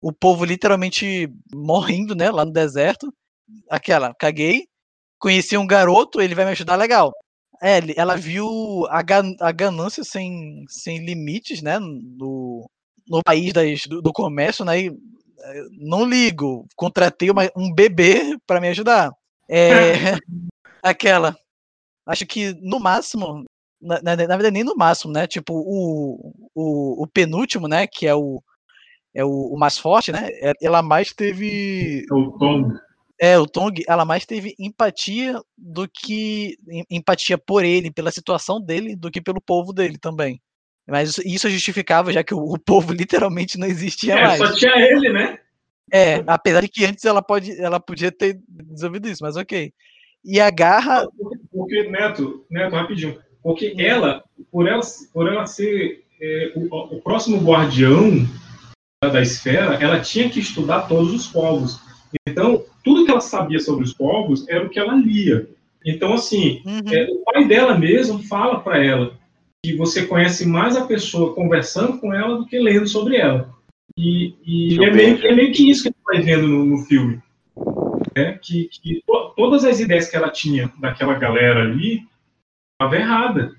Speaker 5: o povo literalmente morrendo, né, lá no deserto. Aquela, caguei, conheci um garoto, ele vai me ajudar, legal. É, ela viu a, gan- a ganância sem, sem limites, né, no, no país das- do, do comércio, né, e, eh, não ligo, contratei uma- um bebê para me ajudar. É, aquela, acho que no máximo, na, na, na verdade nem no máximo, né, tipo o, o, o penúltimo, né, que é o, é o, o mais forte, né, é- ela mais teve...
Speaker 3: É o Tom.
Speaker 5: É, o Tong, ela mais teve empatia do que em- empatia por ele, pela situação dele, do que pelo povo dele também. Mas isso, justificava, já que o, o povo literalmente não existia
Speaker 3: É,
Speaker 5: mais.
Speaker 3: só tinha ele, né?
Speaker 5: É, apesar de que antes ela pode, ela podia ter desenvolvido isso, mas ok. E a garra,
Speaker 3: Porque, Neto, Neto, rapidinho. Porque ela, por ela, por ela ser é, o, o próximo guardião da, esfera, ela tinha que estudar todos os povos. Então, tudo que ela sabia sobre os povos era o que ela lia. Então, assim, é, o pai dela mesmo fala para ela que você conhece mais a pessoa conversando com ela do que lendo sobre ela. E, e é, meio, é meio que isso que a gente vai vendo no, no filme. né? Que, que to- todas as ideias que ela tinha daquela galera ali estava errada.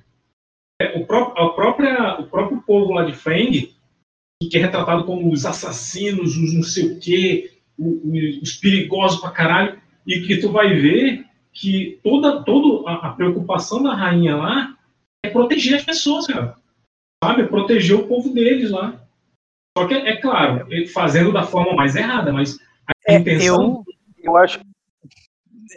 Speaker 3: É, o, pró- a própria, o próprio povo lá de Feng, que é retratado como os assassinos, os não sei o quê, o- o- os perigosos pra caralho, e que tu vai ver que toda, toda a, a preocupação da rainha lá é proteger as pessoas, cara. Sabe? É proteger o povo deles lá. Só que, é claro, ele fazendo da forma mais errada, mas a intenção.
Speaker 4: Eu acho,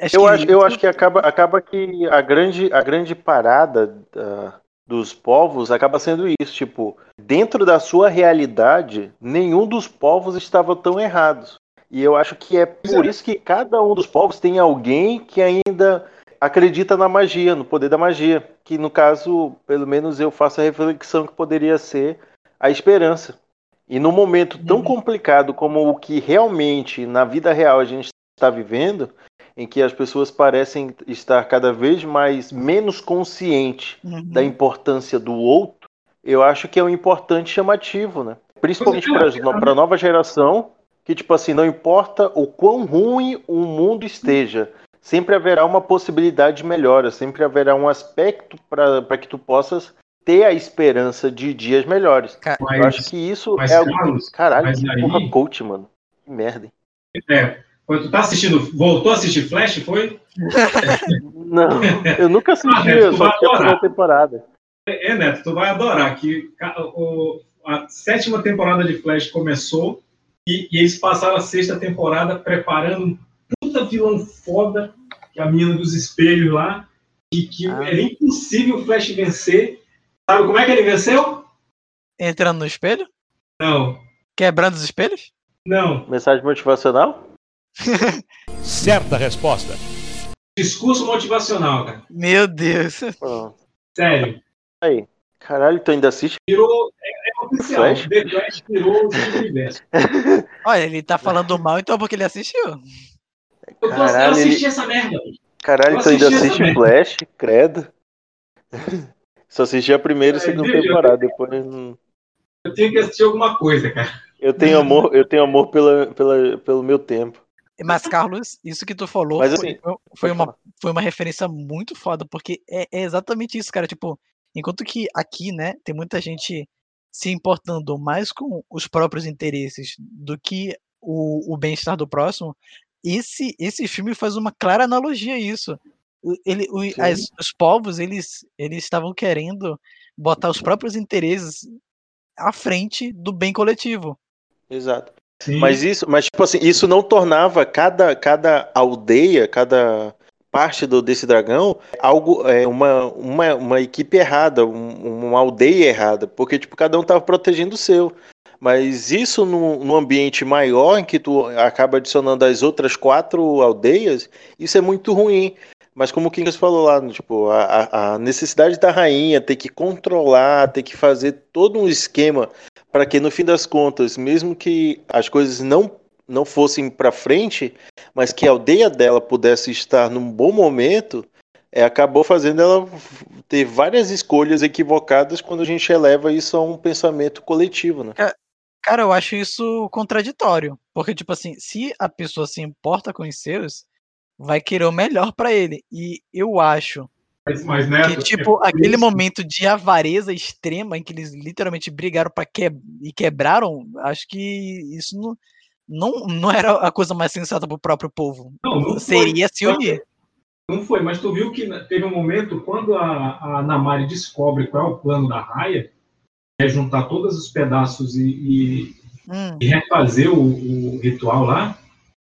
Speaker 5: acho
Speaker 4: eu
Speaker 5: que-
Speaker 4: acho, eu acho que acaba, acaba que a grande, a grande parada da- dos povos acaba sendo isso, tipo, dentro da sua realidade, nenhum dos povos estava tão errados. E eu acho que é por isso que cada um dos povos tem alguém que ainda acredita na magia, no poder da magia, que no caso, pelo menos eu faço a reflexão que poderia ser a esperança. E num momento tão complicado como o que realmente na vida real a gente está vivendo, em que as pessoas parecem estar cada vez mais menos conscientes
Speaker 5: Uhum.
Speaker 4: da importância do outro, eu acho que é um importante chamativo, né? Principalmente para a nova geração, que tipo assim, não importa o quão ruim o mundo esteja, sempre haverá uma possibilidade de melhora, sempre haverá um aspecto para que tu possas ter a esperança de dias melhores. eu
Speaker 3: Mas-
Speaker 4: acho que isso
Speaker 3: mas,
Speaker 4: é algo.
Speaker 3: Carlos,
Speaker 4: Caralho,
Speaker 3: mas
Speaker 4: que
Speaker 3: aí-
Speaker 4: porra coach, mano. Que merda. hein?
Speaker 3: É, quando tu tá assistindo, voltou a assistir Flash, foi?
Speaker 4: Não, eu nunca
Speaker 3: Ah,
Speaker 4: assisti,
Speaker 3: Neto,
Speaker 4: eu
Speaker 3: tu
Speaker 4: só assisti a primeira temporada.
Speaker 3: É, é, Neto, tu vai adorar que o- a sétima temporada de Flash começou e, e eles passaram a sexta temporada preparando um puta vilão foda, que é a menina dos espelhos lá, e que era impossível o Flash vencer. Sabe como é que ele venceu?
Speaker 5: entrando no espelho?
Speaker 3: Não.
Speaker 5: Quebrando os espelhos?
Speaker 3: Não.
Speaker 4: Mensagem motivacional?
Speaker 6: Certa resposta.
Speaker 3: Discurso motivacional, cara.
Speaker 5: Meu Deus.
Speaker 3: Sério.
Speaker 4: Aí. Caralho, tu ainda assiste?
Speaker 3: Virou. É, é oficial.
Speaker 4: Flash?
Speaker 3: The Flash virou o universo.
Speaker 5: Olha, ele tá falando mal, então é porque ele assistiu.
Speaker 3: Eu, tô- eu
Speaker 4: Caralho,
Speaker 3: assisti
Speaker 4: ele-
Speaker 3: essa merda.
Speaker 4: Caralho,
Speaker 3: Eu
Speaker 4: tu ainda assiste
Speaker 3: merda.
Speaker 4: Flash? Credo. Só assisti a primeira e
Speaker 3: É,
Speaker 4: segunda
Speaker 3: veja,
Speaker 4: temporada, depois não-
Speaker 3: Eu tenho que assistir alguma coisa, cara.
Speaker 4: eu tenho amor, eu tenho amor pela, pela, pelo meu tempo.
Speaker 5: Mas, Carlos, isso que tu falou
Speaker 4: Mas,
Speaker 5: foi,
Speaker 4: assim,
Speaker 5: foi- foi uma, foi uma referência muito foda, porque é, é exatamente isso, cara. Tipo, enquanto que aqui, né, tem muita gente se importando mais com os próprios interesses do que o, o bem-estar do próximo, esse, esse filme faz uma clara analogia a isso. Ele, o- as- os povos, eles eles estavam querendo botar os próprios interesses à frente do bem coletivo.
Speaker 4: Exato.
Speaker 3: Sim.
Speaker 4: Mas isso, mas tipo assim, isso não tornava cada, cada aldeia, cada parte do, desse dragão algo é, uma, uma, uma equipe errada, um- uma aldeia errada, porque tipo cada um tava protegendo o seu. Mas isso num, ambiente maior em que tu acaba adicionando as outras quatro aldeias, isso é muito ruim. Mas como o Kingas falou lá, tipo, a, a- necessidade da rainha ter que controlar, ter que fazer todo um esquema para que no fim das contas, mesmo que as coisas não não fossem para frente, mas que a aldeia dela pudesse estar num bom momento, é, acabou fazendo ela ter várias escolhas equivocadas quando a gente eleva isso a um pensamento coletivo, né?
Speaker 5: Cara, eu acho isso contraditório. Porque, tipo assim, se a pessoa se importa com os seus, vai querer o melhor pra ele. E eu acho
Speaker 3: Mas, mas Neto,
Speaker 5: que,
Speaker 3: é
Speaker 5: tipo,
Speaker 3: por
Speaker 5: aquele momento de avareza extrema em que eles literalmente brigaram para que... e quebraram, acho que isso não, não, não era a coisa mais sensata pro próprio povo.
Speaker 3: Não, não foi.
Speaker 5: Seria se
Speaker 3: Só
Speaker 5: unir.
Speaker 3: Não foi, mas tu viu que teve um momento quando a, a Namari descobre qual é o plano da Raia, é juntar todos os pedaços e, e-
Speaker 5: Hum,
Speaker 3: e refazer o, o ritual lá,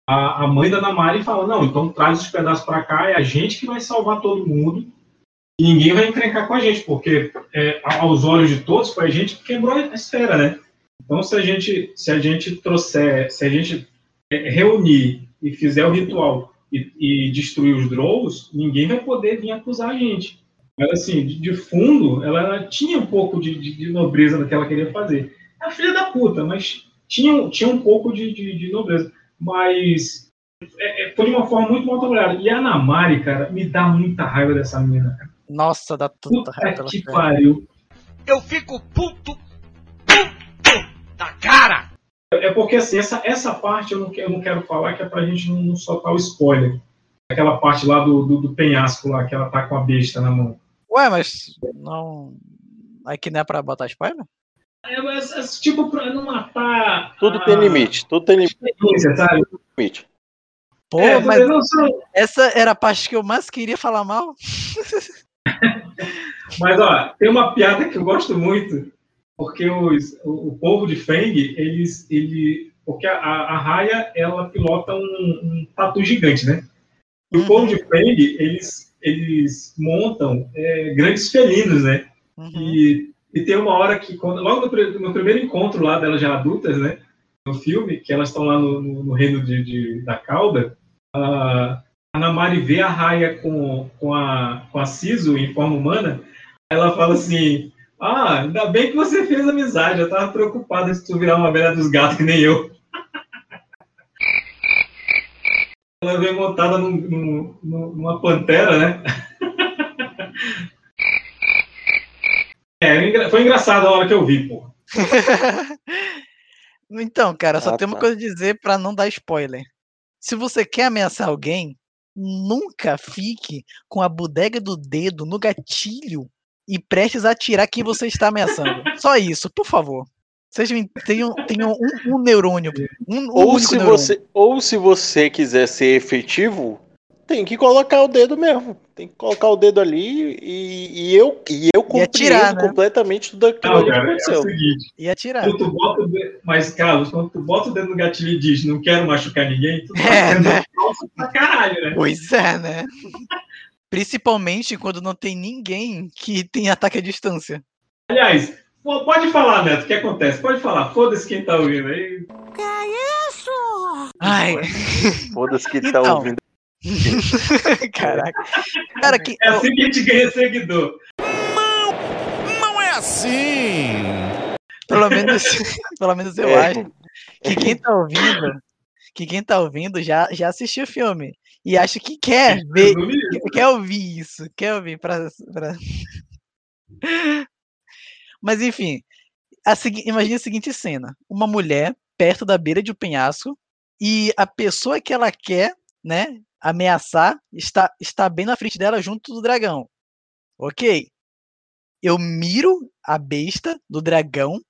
Speaker 3: a, a mãe da Namari fala, não, então traz os pedaços para cá, é a gente que vai salvar todo mundo e ninguém vai encrencar com a gente, porque é, aos olhos de todos foi a gente que quebrou a esfera, né? Então se a gente, se a gente trouxer, se a gente é, reunir e fizer o ritual e, e destruir os Drolls, ninguém vai poder vir acusar a gente. Mas assim, de, de fundo, ela, ela tinha um pouco de, de- de nobreza no que ela queria fazer. É a filha da puta, mas tinha, tinha um pouco de, de, de nobreza. Mas é, é, foi de uma forma muito mal trabalhada. E a Namari, cara, me dá muita raiva dessa menina, cara.
Speaker 5: Nossa, dá tanta
Speaker 3: Puta
Speaker 5: raiva pela
Speaker 3: que pariu.
Speaker 11: Eu fico puto, puto da cara.
Speaker 3: É porque assim, essa, essa parte eu não, quero, eu não quero falar, que é pra gente não, não soltar o spoiler. Aquela parte lá do, do, do penhasco lá, que ela tá com a besta na mão.
Speaker 5: Ué, mas não. Aqui não é pra botar spoiler?
Speaker 3: É, mas, é, tipo, pra não matar.
Speaker 4: Tudo
Speaker 3: a
Speaker 4: tem limite, tudo tem
Speaker 3: experiência, sabe?
Speaker 4: limite.
Speaker 5: Pô,
Speaker 3: É,
Speaker 5: mas essa era a parte que eu mais queria falar mal.
Speaker 3: Mas, ó, tem uma piada que eu gosto muito, porque os, o, o povo de Feng, eles. Ele, porque a, a Raya, ela pilota um, um tatu gigante, né? E o povo de Feng, eles, eles montam é, grandes felinos, né? E, e tem uma hora que, quando, logo no, no primeiro encontro lá delas já adultas, né? No filme, que elas estão lá no, no- no reino de, de- da cauda, a a Namari vê a Raya com, com, a, com a Sisu em forma humana, ela fala assim: Ah, ainda bem que você fez amizade, eu tava preocupada se tu virar uma velha dos gatos que nem eu. Ela vem montada num- num- num- numa pantera, né? É, engra- foi engraçado a hora que eu vi, pô.
Speaker 5: Então, cara, só
Speaker 3: Ah,
Speaker 5: tem uma
Speaker 3: tá.
Speaker 5: coisa a dizer pra não dar spoiler. Se você quer ameaçar alguém, nunca fique com a bodega do dedo no gatilho e prestes a atirar quem você está ameaçando. Só isso, por favor. Vocês me- tenham, tenham um, um neurônio. Um,
Speaker 4: Ou
Speaker 5: único
Speaker 4: se,
Speaker 5: neurônio.
Speaker 4: você, ou se você quiser ser efetivo, tem que colocar o dedo mesmo. Tem que colocar o dedo ali e, e eu, e eu compreendo
Speaker 5: atirar, né?
Speaker 4: completamente tudo aquilo
Speaker 3: Não,
Speaker 4: que
Speaker 3: cara, é o
Speaker 4: aconteceu.
Speaker 3: seguinte.
Speaker 5: E atirar.
Speaker 3: Quando tu bota dedo, mas, Carlos, quando tu bota o dedo no gatilho e diz não quero machucar ninguém, tu tá
Speaker 5: É,
Speaker 3: sendo
Speaker 5: né?
Speaker 3: falso pra caralho, né?
Speaker 5: Pois é, né? Principalmente quando não tem ninguém que tem ataque à distância.
Speaker 3: Aliás, pode falar, Neto, o que acontece? Pode falar, foda-se quem tá ouvindo aí.
Speaker 11: Que é isso?
Speaker 5: Ai.
Speaker 4: Foda-se que tá
Speaker 5: Então.
Speaker 4: ouvindo.
Speaker 5: Caraca. Cara, que,
Speaker 3: É assim que a gente ganha seguidor.
Speaker 16: Não é assim!
Speaker 5: pelo menos, pelo menos eu
Speaker 4: É.
Speaker 5: acho que quem tá ouvindo, que quem tá ouvindo já, já assistiu o filme e acha que quer ver, quer ouvir isso, quer ouvir pra, pra... Mas enfim, a imagine a seguinte cena: uma mulher perto da beira de um penhasco e a pessoa que ela quer, né, ameaçar está, está bem na frente dela junto do dragão. Ok? Eu miro a besta do dragão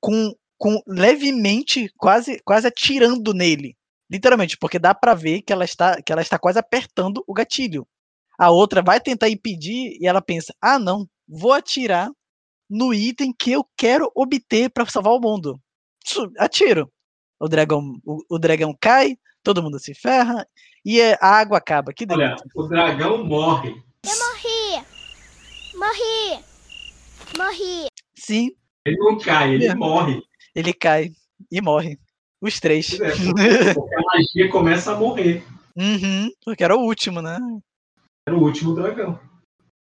Speaker 5: com, com levemente quase quase atirando nele. Literalmente, porque dá pra ver que ela está que ela está quase apertando o gatilho. A outra vai tentar impedir e ela pensa: "Ah, não, vou atirar no item que eu quero obter para salvar o mundo". Atiro. O dragão o, o dragão cai, todo mundo se ferra e é- a água acaba. Que
Speaker 3: Olha,
Speaker 5: delícia.
Speaker 3: o dragão morre.
Speaker 17: Eu morri! Morri! Morri!
Speaker 5: Sim,
Speaker 3: Ele não cai, ele
Speaker 5: É.
Speaker 3: morre.
Speaker 5: ele cai e morre. Os três.
Speaker 3: É, porque a magia começa a morrer.
Speaker 5: Uhum, porque era o último, né?
Speaker 3: Era o último dragão.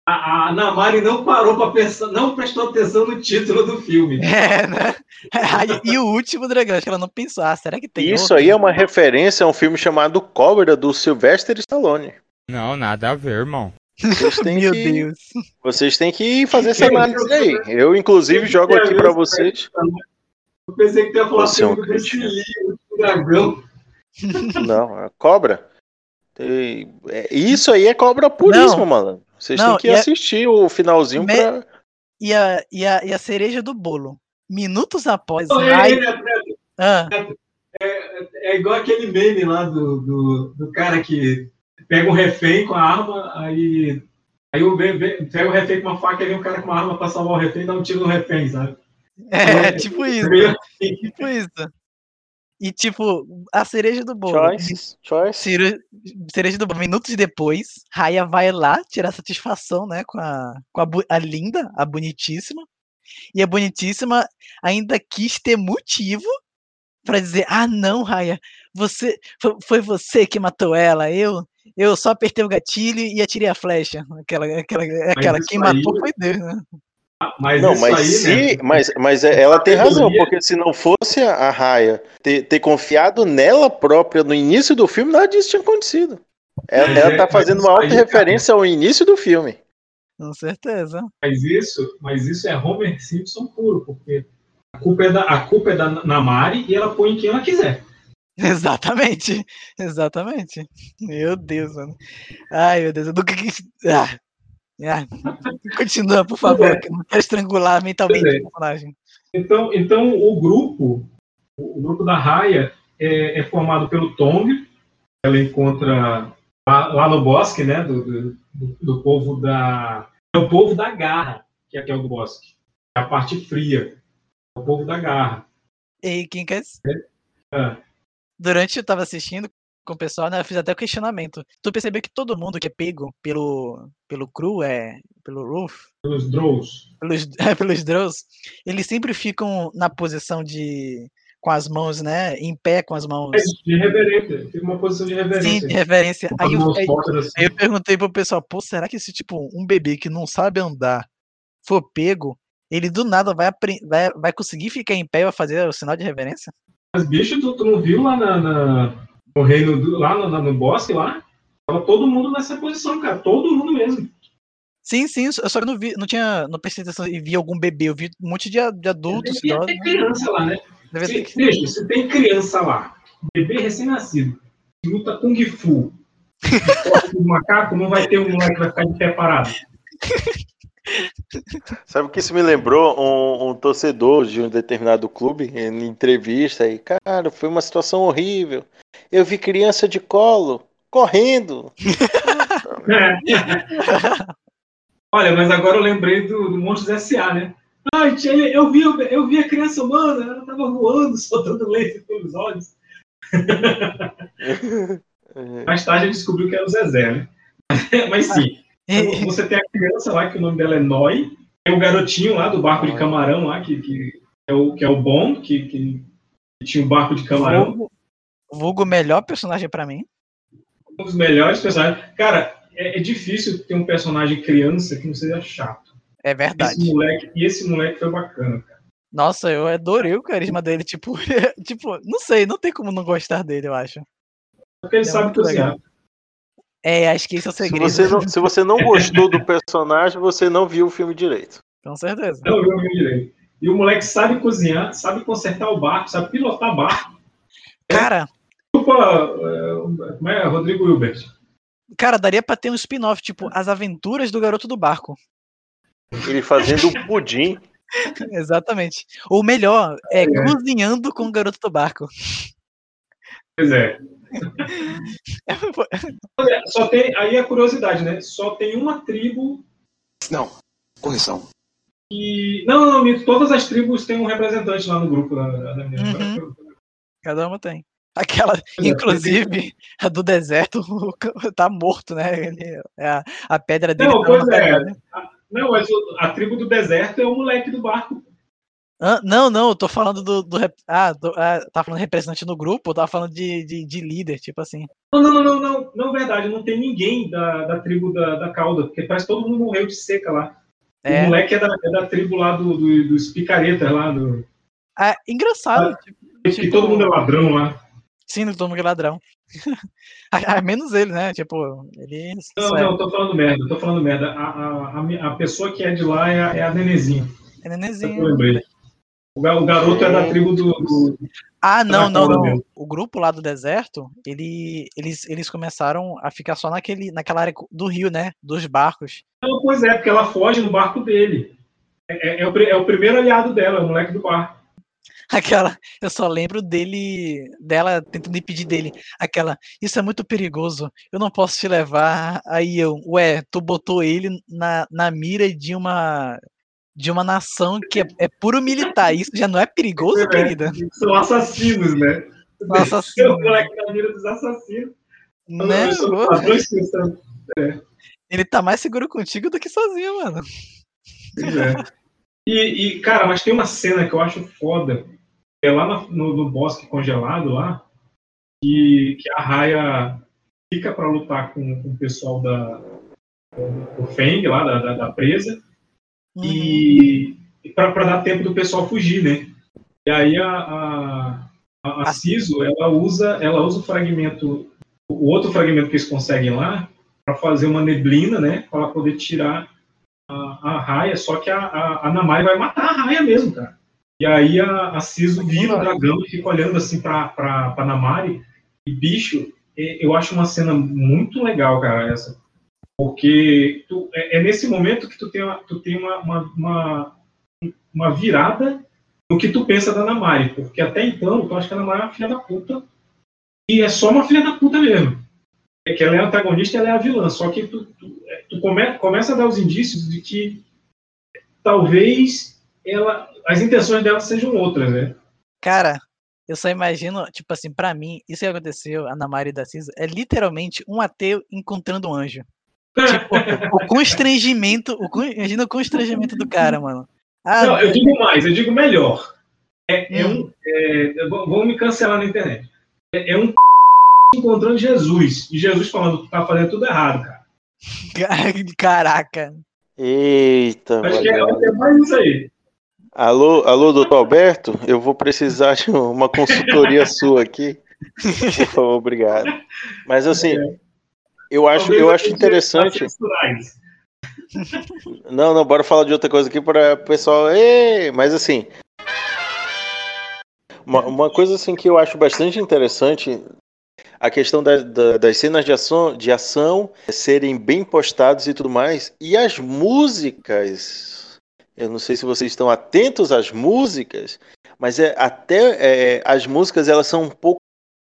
Speaker 3: A, a Namari não parou para pensar, não prestou atenção no título do filme.
Speaker 5: É, né? e o último dragão, acho que ela não pensou, ah, será que tem
Speaker 4: Isso
Speaker 5: outro?
Speaker 4: aí é uma referência a um filme chamado Cobra, do Sylvester Stallone.
Speaker 6: Não, nada a ver, irmão.
Speaker 4: Vocês têm
Speaker 5: Meu
Speaker 4: que,
Speaker 5: Deus.
Speaker 4: Vocês têm que fazer essa análise aí. Eu, inclusive, jogo aqui pra vocês.
Speaker 3: Eu pensei que ia falar
Speaker 4: Você é um
Speaker 3: dragão.
Speaker 4: Não, a cobra. É- Isso aí é cobra puríssimo,
Speaker 5: Não.
Speaker 4: mano. Vocês
Speaker 5: Não,
Speaker 4: têm que
Speaker 5: a-
Speaker 4: assistir o finalzinho
Speaker 5: Me-
Speaker 4: pra.
Speaker 5: E a, e, a, e a cereja do bolo. Minutos após.
Speaker 3: Não, é-
Speaker 5: ah,
Speaker 3: É igual aquele meme lá do, do, do cara que pega um refém com a arma, aí, aí o vem- pega o refém com uma faca e vem um cara com uma arma pra salvar o refém e dá um tiro no refém, sabe?
Speaker 5: é, tipo isso.
Speaker 3: Meio-
Speaker 5: Tipo isso. E tipo, a cereja do bolo.
Speaker 4: Choice, choice.
Speaker 5: Cere- Cereja do bolo. Minutos depois, Raya vai lá tirar satisfação, né, com a, com a, a linda, a bonitíssima. E a bonitíssima ainda quis ter motivo pra dizer: "Ah, não, Raya, você foi, foi você que matou ela, eu eu só apertei o gatilho e atirei a flecha". Aquela aquela aquela quem
Speaker 3: aí-
Speaker 5: matou foi Deus, né?
Speaker 3: Mas
Speaker 4: não, mas
Speaker 3: aí,
Speaker 4: se,
Speaker 3: né?
Speaker 4: mas, mas é- ela tem razão, porque se não fosse a a Raya ter, ter confiado nela própria no início do filme, nada disso tinha acontecido. Ela,
Speaker 3: Mas
Speaker 4: ela
Speaker 3: é-
Speaker 4: tá fazendo uma alta referência ao início do filme.
Speaker 5: Com certeza.
Speaker 3: Mas isso, mas isso é Homer Simpson puro, porque a culpa é da, a culpa é da Namari e ela põe em quem ela quiser.
Speaker 5: Exatamente, exatamente. Meu Deus, mano. Ai, meu Deus, eu nunca quis. Ah, ah. Continua, por favor, que eu não quero estrangular mentalmente o personagem.
Speaker 3: Então, então o grupo, o grupo da Raya é, é formado pelo Tong, ela encontra lá, lá no bosque, né, do, do, do- povo da, é o povo da Garra, que é, que é do bosque, é a parte fria, é o povo da Garra.
Speaker 5: E quem quer.
Speaker 3: Ah,
Speaker 5: Durante eu tava assistindo com o pessoal, né? Eu fiz até o questionamento. Tu percebeu que todo mundo que é pego pelo, pelo Cru, é. Pelo Roof,
Speaker 3: pelos Drows.
Speaker 5: pelos, é, pelos Drows, eles sempre ficam na posição de. com as mãos, né? Em pé com as mãos.
Speaker 3: É, de reverência, fica uma posição de
Speaker 5: Sim,
Speaker 3: reverência.
Speaker 5: de reverência. Aí eu, aí-
Speaker 3: assim.
Speaker 5: eu perguntei pro pessoal, pô, será que se tipo um bebê que não sabe andar for pego, ele do nada vai, vai, vai conseguir ficar em pé e vai fazer o sinal de reverência?
Speaker 3: Mas, bicho, tu, tu não viu lá na, na- no reino, do- lá no, no bosque lá? Tava todo mundo nessa posição, cara. Todo mundo mesmo.
Speaker 5: Sim, sim, eu só não vi, não tinha, não prestei atenção e vi algum bebê, eu vi um monte de, de adultos, idosos.
Speaker 3: ter criança lá, né?
Speaker 5: Deve
Speaker 3: Se,
Speaker 5: ter
Speaker 3: bicho, se tem criança lá, bebê recém-nascido, que luta Kung Fu, do macaco, não vai ter um moleque que vai ficar de pé parado.
Speaker 4: Sabe o que isso me lembrou? Um, um torcedor de um determinado clube, em entrevista, aí, cara, foi uma situação horrível. Eu vi criança de colo, correndo.
Speaker 3: Olha, mas agora eu lembrei do, do Monstros S.A., né? Ai, tia, eu vi, eu vi a criança humana, ela tava voando, soltando leite pelos olhos. Mais tarde gente descobriu que era o Zezé, né? Mas sim, então, você tem a criança lá, que o nome dela é Noi, tem o garotinho lá do barco de camarão lá, que, que, é, o, que é o bom, que, que tinha um barco de camarão.
Speaker 5: Fogo, Vulgo melhor personagem pra mim.
Speaker 3: Um dos melhores personagens. Cara, é, é difícil ter um personagem criança que não seja chato.
Speaker 5: É verdade.
Speaker 3: Esse moleque, e esse moleque foi bacana, cara.
Speaker 5: Nossa, eu adorei o carisma dele, tipo, tipo, não sei, não tem como não gostar dele, eu acho.
Speaker 3: Porque ele
Speaker 5: É
Speaker 3: sabe cozinhar.
Speaker 5: legal. É, acho que esse é o
Speaker 4: Se
Speaker 5: segredo.
Speaker 4: você, não, se você não gostou do personagem, você não viu o filme direito.
Speaker 5: Com certeza.
Speaker 3: Não viu o direito. E o moleque sabe cozinhar, sabe consertar o barco, sabe pilotar barco.
Speaker 5: Cara,
Speaker 3: Desculpa, é, como é? Rodrigo Hilbert.
Speaker 5: cara, daria pra ter um spin-off, tipo, As Aventuras do Garoto do Barco.
Speaker 4: Ele fazendo o pudim.
Speaker 5: Exatamente. Ou melhor, é cozinhando com o Garoto do Barco.
Speaker 3: Pois é. Olha, Só tem, aí a curiosidade, né? Só tem uma tribo
Speaker 9: Não, correção.
Speaker 3: que. Não, não, não. Todas as tribos têm um representante lá no grupo da, da.
Speaker 5: Uhum. Cada uma tem. Aquela, inclusive, a do deserto tá morto, né? Ele- a, a pedra dele
Speaker 3: Não,
Speaker 5: tá
Speaker 3: pois é.
Speaker 5: pegada.
Speaker 3: A- Não, mas a tribo do deserto é o moleque do barco.
Speaker 5: Ah, não, não, eu tô falando do. do ah, do, ah, tá falando representante no grupo, eu tava falando de, de, de líder, tipo assim.
Speaker 3: Não, não, não, não, não, não, verdade, não tem ninguém da, da tribo da, da cauda, porque parece que todo mundo morreu de seca lá.
Speaker 5: É.
Speaker 3: O moleque é da, é da tribo lá do, do- dos picaretas lá, do,
Speaker 5: Ah, engraçado. tipo,
Speaker 3: que
Speaker 5: tipo,
Speaker 3: todo mundo é ladrão lá.
Speaker 5: Sim, todo mundo é ladrão. Ah, Menos ele, né? Tipo, ele.
Speaker 3: Não,
Speaker 5: é-
Speaker 3: não, tô falando merda, tô falando merda. A, a, a, a pessoa que é de lá é a, é a Nenezinha.
Speaker 5: É
Speaker 3: Eu
Speaker 5: nenenzinho.
Speaker 3: lembrei. O, ga- o garoto é da tribo do. do-
Speaker 5: Ah, não, não, não. O grupo lá do deserto, ele, eles, eles começaram a ficar só naquele, naquela área do rio, né? Dos barcos.
Speaker 3: Não, pois é, porque ela foge no barco dele. É, é- é o, é o primeiro aliado dela, o moleque do barco.
Speaker 5: Aquela, eu só lembro dele, dela tentando impedir dele. Aquela, isso é muito perigoso, eu não posso te levar. Aí eu, ué, tu botou ele na, na mira de uma de uma nação que é, é puro militar. Isso já não é perigoso,
Speaker 3: É,
Speaker 5: querida?
Speaker 3: São assassinos, né?
Speaker 5: São assassinos.
Speaker 3: O moleque na mira dos assassinos.
Speaker 5: Né?
Speaker 3: São-
Speaker 5: Ele tá mais seguro contigo do que sozinho, mano.
Speaker 3: É. E, e, cara, mas tem uma cena que eu acho foda. É lá no, no bosque congelado lá, que, que a Raya fica pra lutar com, com o pessoal da do Feng lá, da, da, da presa, e, e pra, pra dar tempo do pessoal fugir, né? E aí a, a, a, a Ciso, ela usa, ela usa o fragmento, o outro fragmento que eles conseguem lá, para fazer uma neblina, né? Para ela poder tirar a, a raia, só que a, a, a Namai vai matar a raia mesmo, cara. E aí a, a Ciso vira o dragão e fica olhando assim pra, pra, pra Namari. E, bicho, e- eu acho uma cena muito legal, cara, essa. Porque tu- é, é nesse momento que tu tem, uma, tu tem uma, uma, uma, virada no que tu pensa da Namari. Porque até então, tu acha que a Namari é uma filha da puta. E é só uma filha da puta mesmo. É que ela é antagonista e ela é a vilã. Só que tu, tu, é, tu come, começa a dar os indícios de que talvez ela, as intenções dela sejam outras, né?
Speaker 5: Cara, eu só imagino, tipo assim, pra mim, isso que aconteceu, a Ana Maria da Cisa, é literalmente um ateu encontrando um anjo. Tipo, o constrangimento, o, imagina o constrangimento do cara, mano. Ah,
Speaker 3: Não, eu digo mais, eu digo melhor. É, é um, é, vão me cancelar na internet. É, é um encontrando Jesus. E Jesus falando que tá fazendo tudo errado, cara.
Speaker 5: Caraca.
Speaker 4: Eita,
Speaker 3: Acho que é,
Speaker 4: valeu.
Speaker 3: é mais isso aí.
Speaker 4: Alô, alô, doutor Alberto, eu vou precisar de uma consultoria sua aqui. Por favor, obrigado. Mas assim, eu acho,
Speaker 3: Talvez
Speaker 4: eu acho interessante. Não, não, bora falar de outra coisa aqui para o pessoal. Ei, mas assim, uma, uma coisa assim que eu acho bastante interessante a questão da- da- das cenas de ação, de ação serem bem postadas e tudo mais. E as músicas. Eu não sei se vocês estão atentos às músicas, mas é até é, as músicas elas são um pouco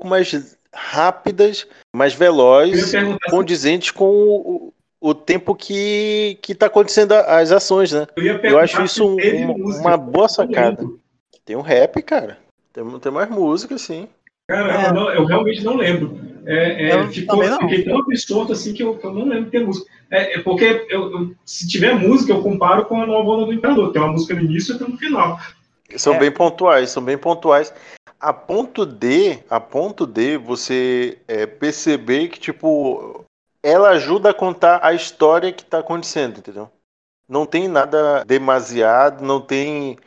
Speaker 4: mais rápidas, mais
Speaker 3: se-
Speaker 4: condizentes com o, o tempo que que está acontecendo as ações, né?
Speaker 3: Eu
Speaker 4: Eu acho isso um- uma, uma boa sacada. Tem um rap, cara. Tem, tem mais música, sim.
Speaker 3: Cara, eu, não- eu realmente não lembro. É, é,
Speaker 5: Eu
Speaker 3: ficou,
Speaker 5: não.
Speaker 3: fiquei tão absorto assim que eu, que eu não lembro de ter música. É, é porque eu- eu- se tiver música, eu comparo com a nova onda do Imperador. Tem uma música no início e outra no final.
Speaker 4: São
Speaker 5: É.
Speaker 4: bem pontuais, são bem pontuais. A ponto de, a ponto de você é, perceber que, tipo, ela ajuda a contar a história que tá acontecendo, entendeu? Não tem nada demasiado, não tem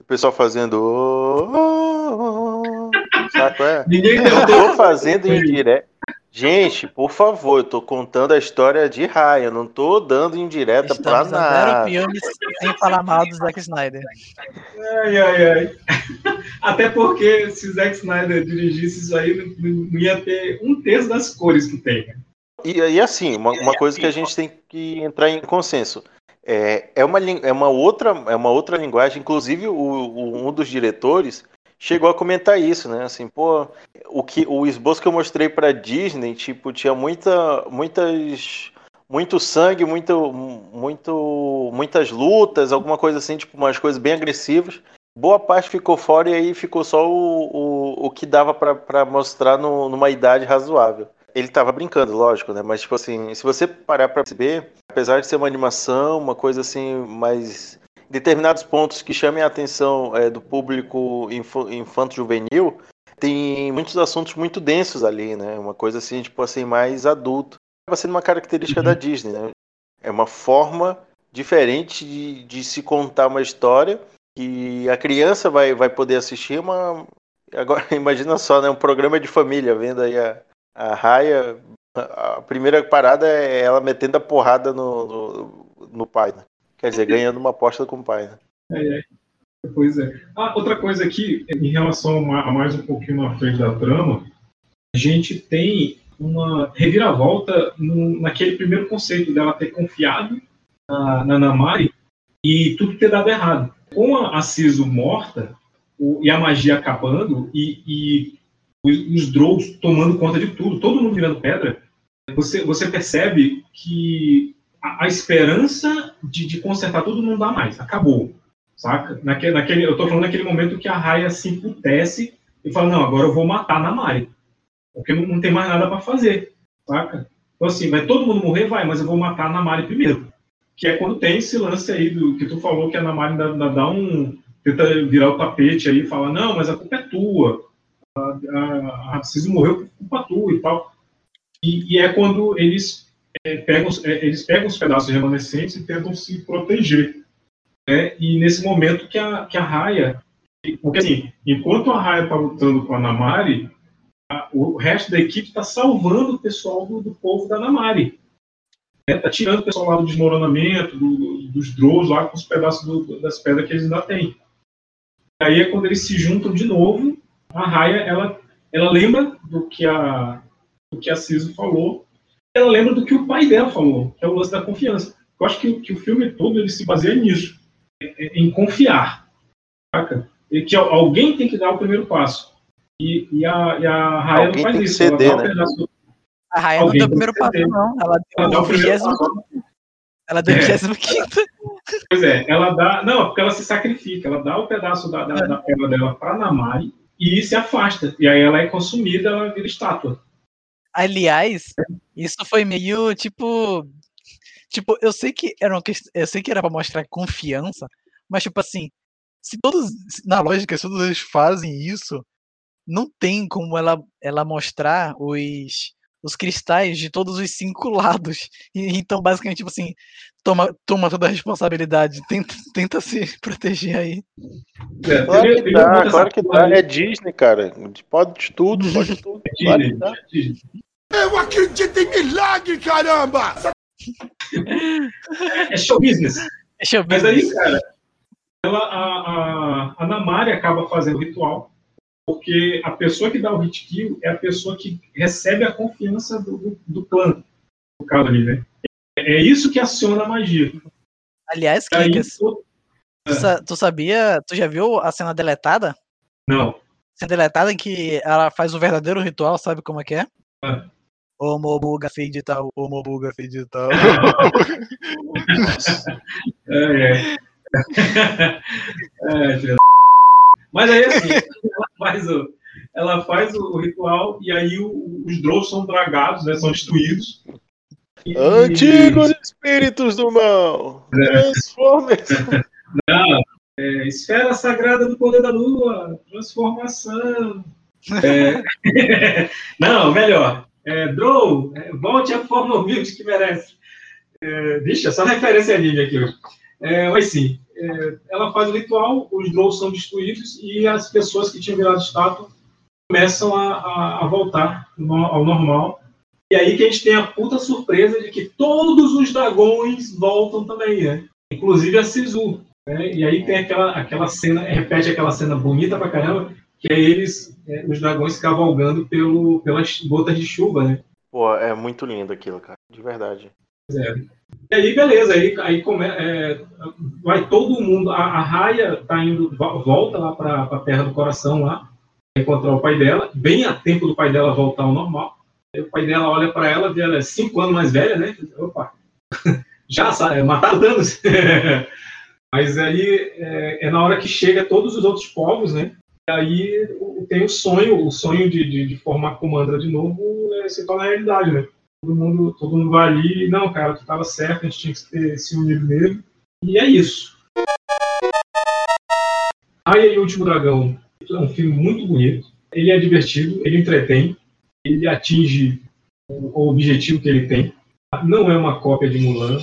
Speaker 4: o pessoal fazendo. "Oh, oh, oh", Saco? É?
Speaker 3: Ninguém
Speaker 4: Eu tô fazendo em direto. Gente, por favor, eu tô contando a história de Raya, eu não tô dando indireta pra
Speaker 5: Estamos a zero
Speaker 4: nada.
Speaker 5: filmes sem falar mal do Zack Snyder.
Speaker 3: Ai, ai, ai. Até porque se Zack Snyder dirigisse isso aí, não, ia ter um terço das cores que tem. né?
Speaker 4: E, e assim, uma, uma coisa que a gente tem que entrar em consenso. É, é, uma, é, uma, outra, é uma outra linguagem, inclusive o, o- um dos diretores chegou a comentar isso, né? Assim, pô, o, que, o esboço que eu mostrei pra Disney, tipo, tinha muita, muitas, muito sangue, muito, muito, muitas lutas, alguma coisa assim, tipo, umas coisas bem agressivas. Boa parte ficou fora e aí ficou só o, o, o que dava pra mostrar no- numa idade razoável. Ele tava brincando, lógico, né? Mas, tipo assim, se você parar pra perceber, apesar de ser uma animação, uma coisa assim, mais. Determinados pontos que chamem a atenção é, do público infa- infanto-juvenil, tem muitos assuntos muito densos ali, né? Uma coisa assim, tipo assim, mais adulto. Acaba sendo uma característica da Disney, né? É uma forma diferente de, de se contar uma história que a criança vai, vai poder assistir uma. Agora, imagina só, né? Um programa de família, vendo aí a, a Raya. A a primeira parada é ela metendo a porrada no, no, no pai, né? Quer dizer, ganhando uma aposta com o pai, né?
Speaker 3: É, é. Pois é. Ah, outra coisa aqui, em relação a ma- a mais um pouquinho na frente da trama, a gente tem uma reviravolta no- naquele primeiro conceito dela ter confiado na, na Namari e tudo ter dado errado. Com a, a Siso morta o- e a magia acabando e, e os, os Drows tomando conta de tudo, todo mundo virando pedra, você, você percebe que a, a esperança de, de consertar tudo não dá mais, acabou saca? Naquele, naquele, eu tô falando naquele momento que a Raya se emputece e fala, não, agora eu vou matar a Namari. Porque não, não tem mais nada para fazer, saca? Então assim, vai todo mundo morrer? Vai, mas eu vou matar a Namari primeiro. Que é quando tem esse lance aí do que tu falou que a Namari ainda, ainda dá um... tenta virar o tapete aí e fala, não, mas a culpa é tua. A, a, a morreu por culpa tua e tal. E, e é quando eles, pegam, os- é, eles pegam os pedaços remanescentes e tentam se proteger né? E nesse momento que a, que a Raya. Porque assim, enquanto a Raya tá lutando com a Namari, a- o resto da equipe está salvando o pessoal do, do povo da Namari. Né? Tá tirando o pessoal lá do desmoronamento, do- dos Drows lá com os pedaços do- das pedras que eles ainda têm. Aí é quando eles se juntam de novo, a Raya ela, ela lembra do que a do que a Ciso falou, ela lembra do que o pai dela falou, que é o lance da confiança. Eu acho que, o- que o filme todo ele se baseia nisso em confiar. Saca? E que al- alguém tem que dar o primeiro passo. E, e a, e a Raya
Speaker 4: Alguém
Speaker 3: não faz isso. ela
Speaker 4: ceder,
Speaker 3: dá o
Speaker 4: né?
Speaker 3: pedaço-
Speaker 5: A Raya não deu o primeiro passo, não. Ela
Speaker 3: Ela
Speaker 5: deu
Speaker 3: dá
Speaker 5: o
Speaker 3: o primeiro
Speaker 5: 25.
Speaker 3: passo.
Speaker 5: Ela deu o
Speaker 3: É.
Speaker 5: 25.
Speaker 3: Pois é, ela dá. Não, porque ela se sacrifica, ela dá o pedaço da, da, da pedra dela para Namari e se afasta. E aí ela é consumida, ela vira estátua.
Speaker 5: Aliás, isso foi meio tipo. Tipo, eu sei que era uma eu sei que era pra mostrar confiança, mas tipo assim, se todos, na lógica, se todos eles fazem isso, não tem como ela, ela mostrar os, os cristais de todos os cinco lados. E, então, basicamente, tipo assim, toma, toma toda a responsabilidade, tenta, tenta se proteger aí.
Speaker 3: É,
Speaker 4: Claro que dá,
Speaker 3: essa
Speaker 4: claro que dá.
Speaker 3: aí.
Speaker 4: É Disney, cara. Pode de tudo, pode de tudo. Claro que dá.
Speaker 13: Eu acredito em milagre, caramba!
Speaker 3: É show business.
Speaker 5: É show
Speaker 3: Mas aí, cara, ela, a, a, a Namari acaba fazendo o ritual, porque a pessoa que dá o hit kill é a pessoa que recebe a confiança do, do, do clã, no caso ali, né? É é isso que aciona a magia.
Speaker 5: Aliás, Kikas, tu, sa- tu sabia, tu já viu a cena deletada?
Speaker 3: Não.
Speaker 5: Cena deletada em que ela faz o verdadeiro ritual, sabe como é que é?
Speaker 3: Ah.
Speaker 5: Homobuga digital, homobuga digital.
Speaker 3: É, é. É, filha da- Mas aí assim, ela faz o, ela faz o ritual e aí o- os Drows são dragados, né, são destruídos. E-
Speaker 4: Antigos espíritos do mal.
Speaker 3: É.
Speaker 4: Transformers.
Speaker 3: Não, É, esfera sagrada do poder da lua, transformação. É, não, melhor. É, Drow, é, volte à forma humilde que merece. É, vixe, é só referência anime aqui hoje. É, mas sim, é, ela faz o ritual, os Drows são destruídos e as pessoas que tinham virado estátua começam a, a, a voltar ao normal. E aí que a gente tem a puta surpresa de que todos os dragões voltam também, né? Inclusive a Sisu. Né? E aí tem aquela, aquela cena, repete aquela cena bonita pra caramba, que é eles, é, os dragões cavalgando pelo, pelas gotas de chuva, né?
Speaker 4: Pô, é muito lindo aquilo, cara, de verdade.
Speaker 3: É. E aí, beleza, aí, aí come, é, vai todo mundo, a, a Raia tá indo, volta lá pra, pra Terra do Coração lá, encontrar o pai dela, bem a tempo do pai dela voltar ao normal. Aí o pai dela olha para ela, vê ela é cinco anos mais velha, né? Opa, já sabe, mataram danos. Mas aí é, é, na hora que chega todos os outros povos, né? aí tem o sonho, o sonho de, de, de formar Comandra de novo é, se torna realidade, né? Todo mundo, todo mundo vai ali, não, cara, tu estava certo, a gente tinha que ter se unido mesmo. E é isso. Aí, o Último Dragão é um filme muito bonito. Ele é divertido, ele entretém, ele atinge o, o objetivo que ele tem. Não é uma cópia de Mulan,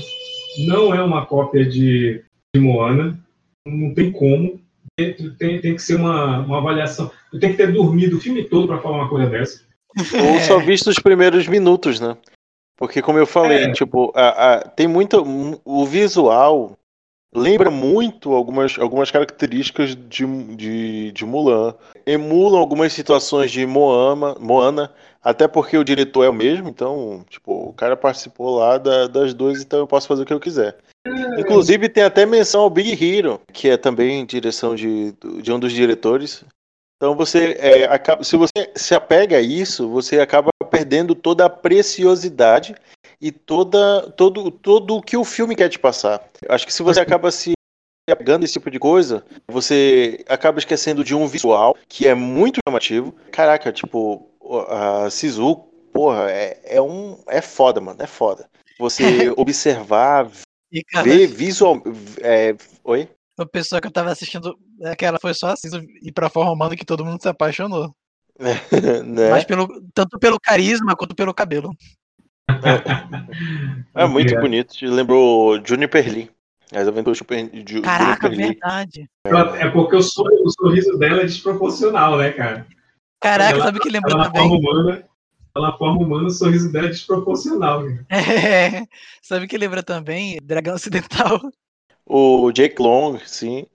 Speaker 3: não é uma cópia de, de Moana, não tem como tem, tem que ser uma, uma avaliação. Eu tenho que ter dormido o filme todo para falar uma coisa dessa.
Speaker 4: Ou só visto os primeiros minutos, né? Porque, como eu falei, é. tipo, a, a, tem muito. O visual lembra muito algumas, algumas características de, de, de Mulan. Emulam algumas situações de Moama, Moana, até porque o diretor é o mesmo, então, tipo, o cara participou lá da, das duas, então eu posso fazer o que eu quiser. Inclusive tem até menção ao Big Hero, que é também direção de, de um dos diretores. Então você é, acaba, se você se apega a isso, você acaba perdendo toda a preciosidade e toda todo todo o que o filme quer te passar. Acho que se você acaba se apegando a esse tipo de coisa, você acaba esquecendo de um visual que é muito chamativo. Caraca, tipo, a Sisu, porra, é, é um é foda, mano, é foda. Você observar, e, cara, ver visual. É... Oi?
Speaker 5: O pessoal que eu tava assistindo, aquela foi só assim, ir pra forma humana que todo mundo se apaixonou. né? Mas pelo, tanto pelo carisma quanto pelo cabelo.
Speaker 4: É, é muito bonito. Lembrou Juniper Lee. As aventuras
Speaker 5: de Caraca, Juniper verdade.
Speaker 3: É. é porque o, sorriso, o sorriso dela é desproporcional, né, cara?
Speaker 5: Caraca, ela, sabe o que lembrou também?
Speaker 3: Forma humana, pela forma humana, o sorriso dela é desproporcional. Né?
Speaker 5: É, sabe o que lembra também? Dragão Ocidental.
Speaker 4: O Jake Long, sim.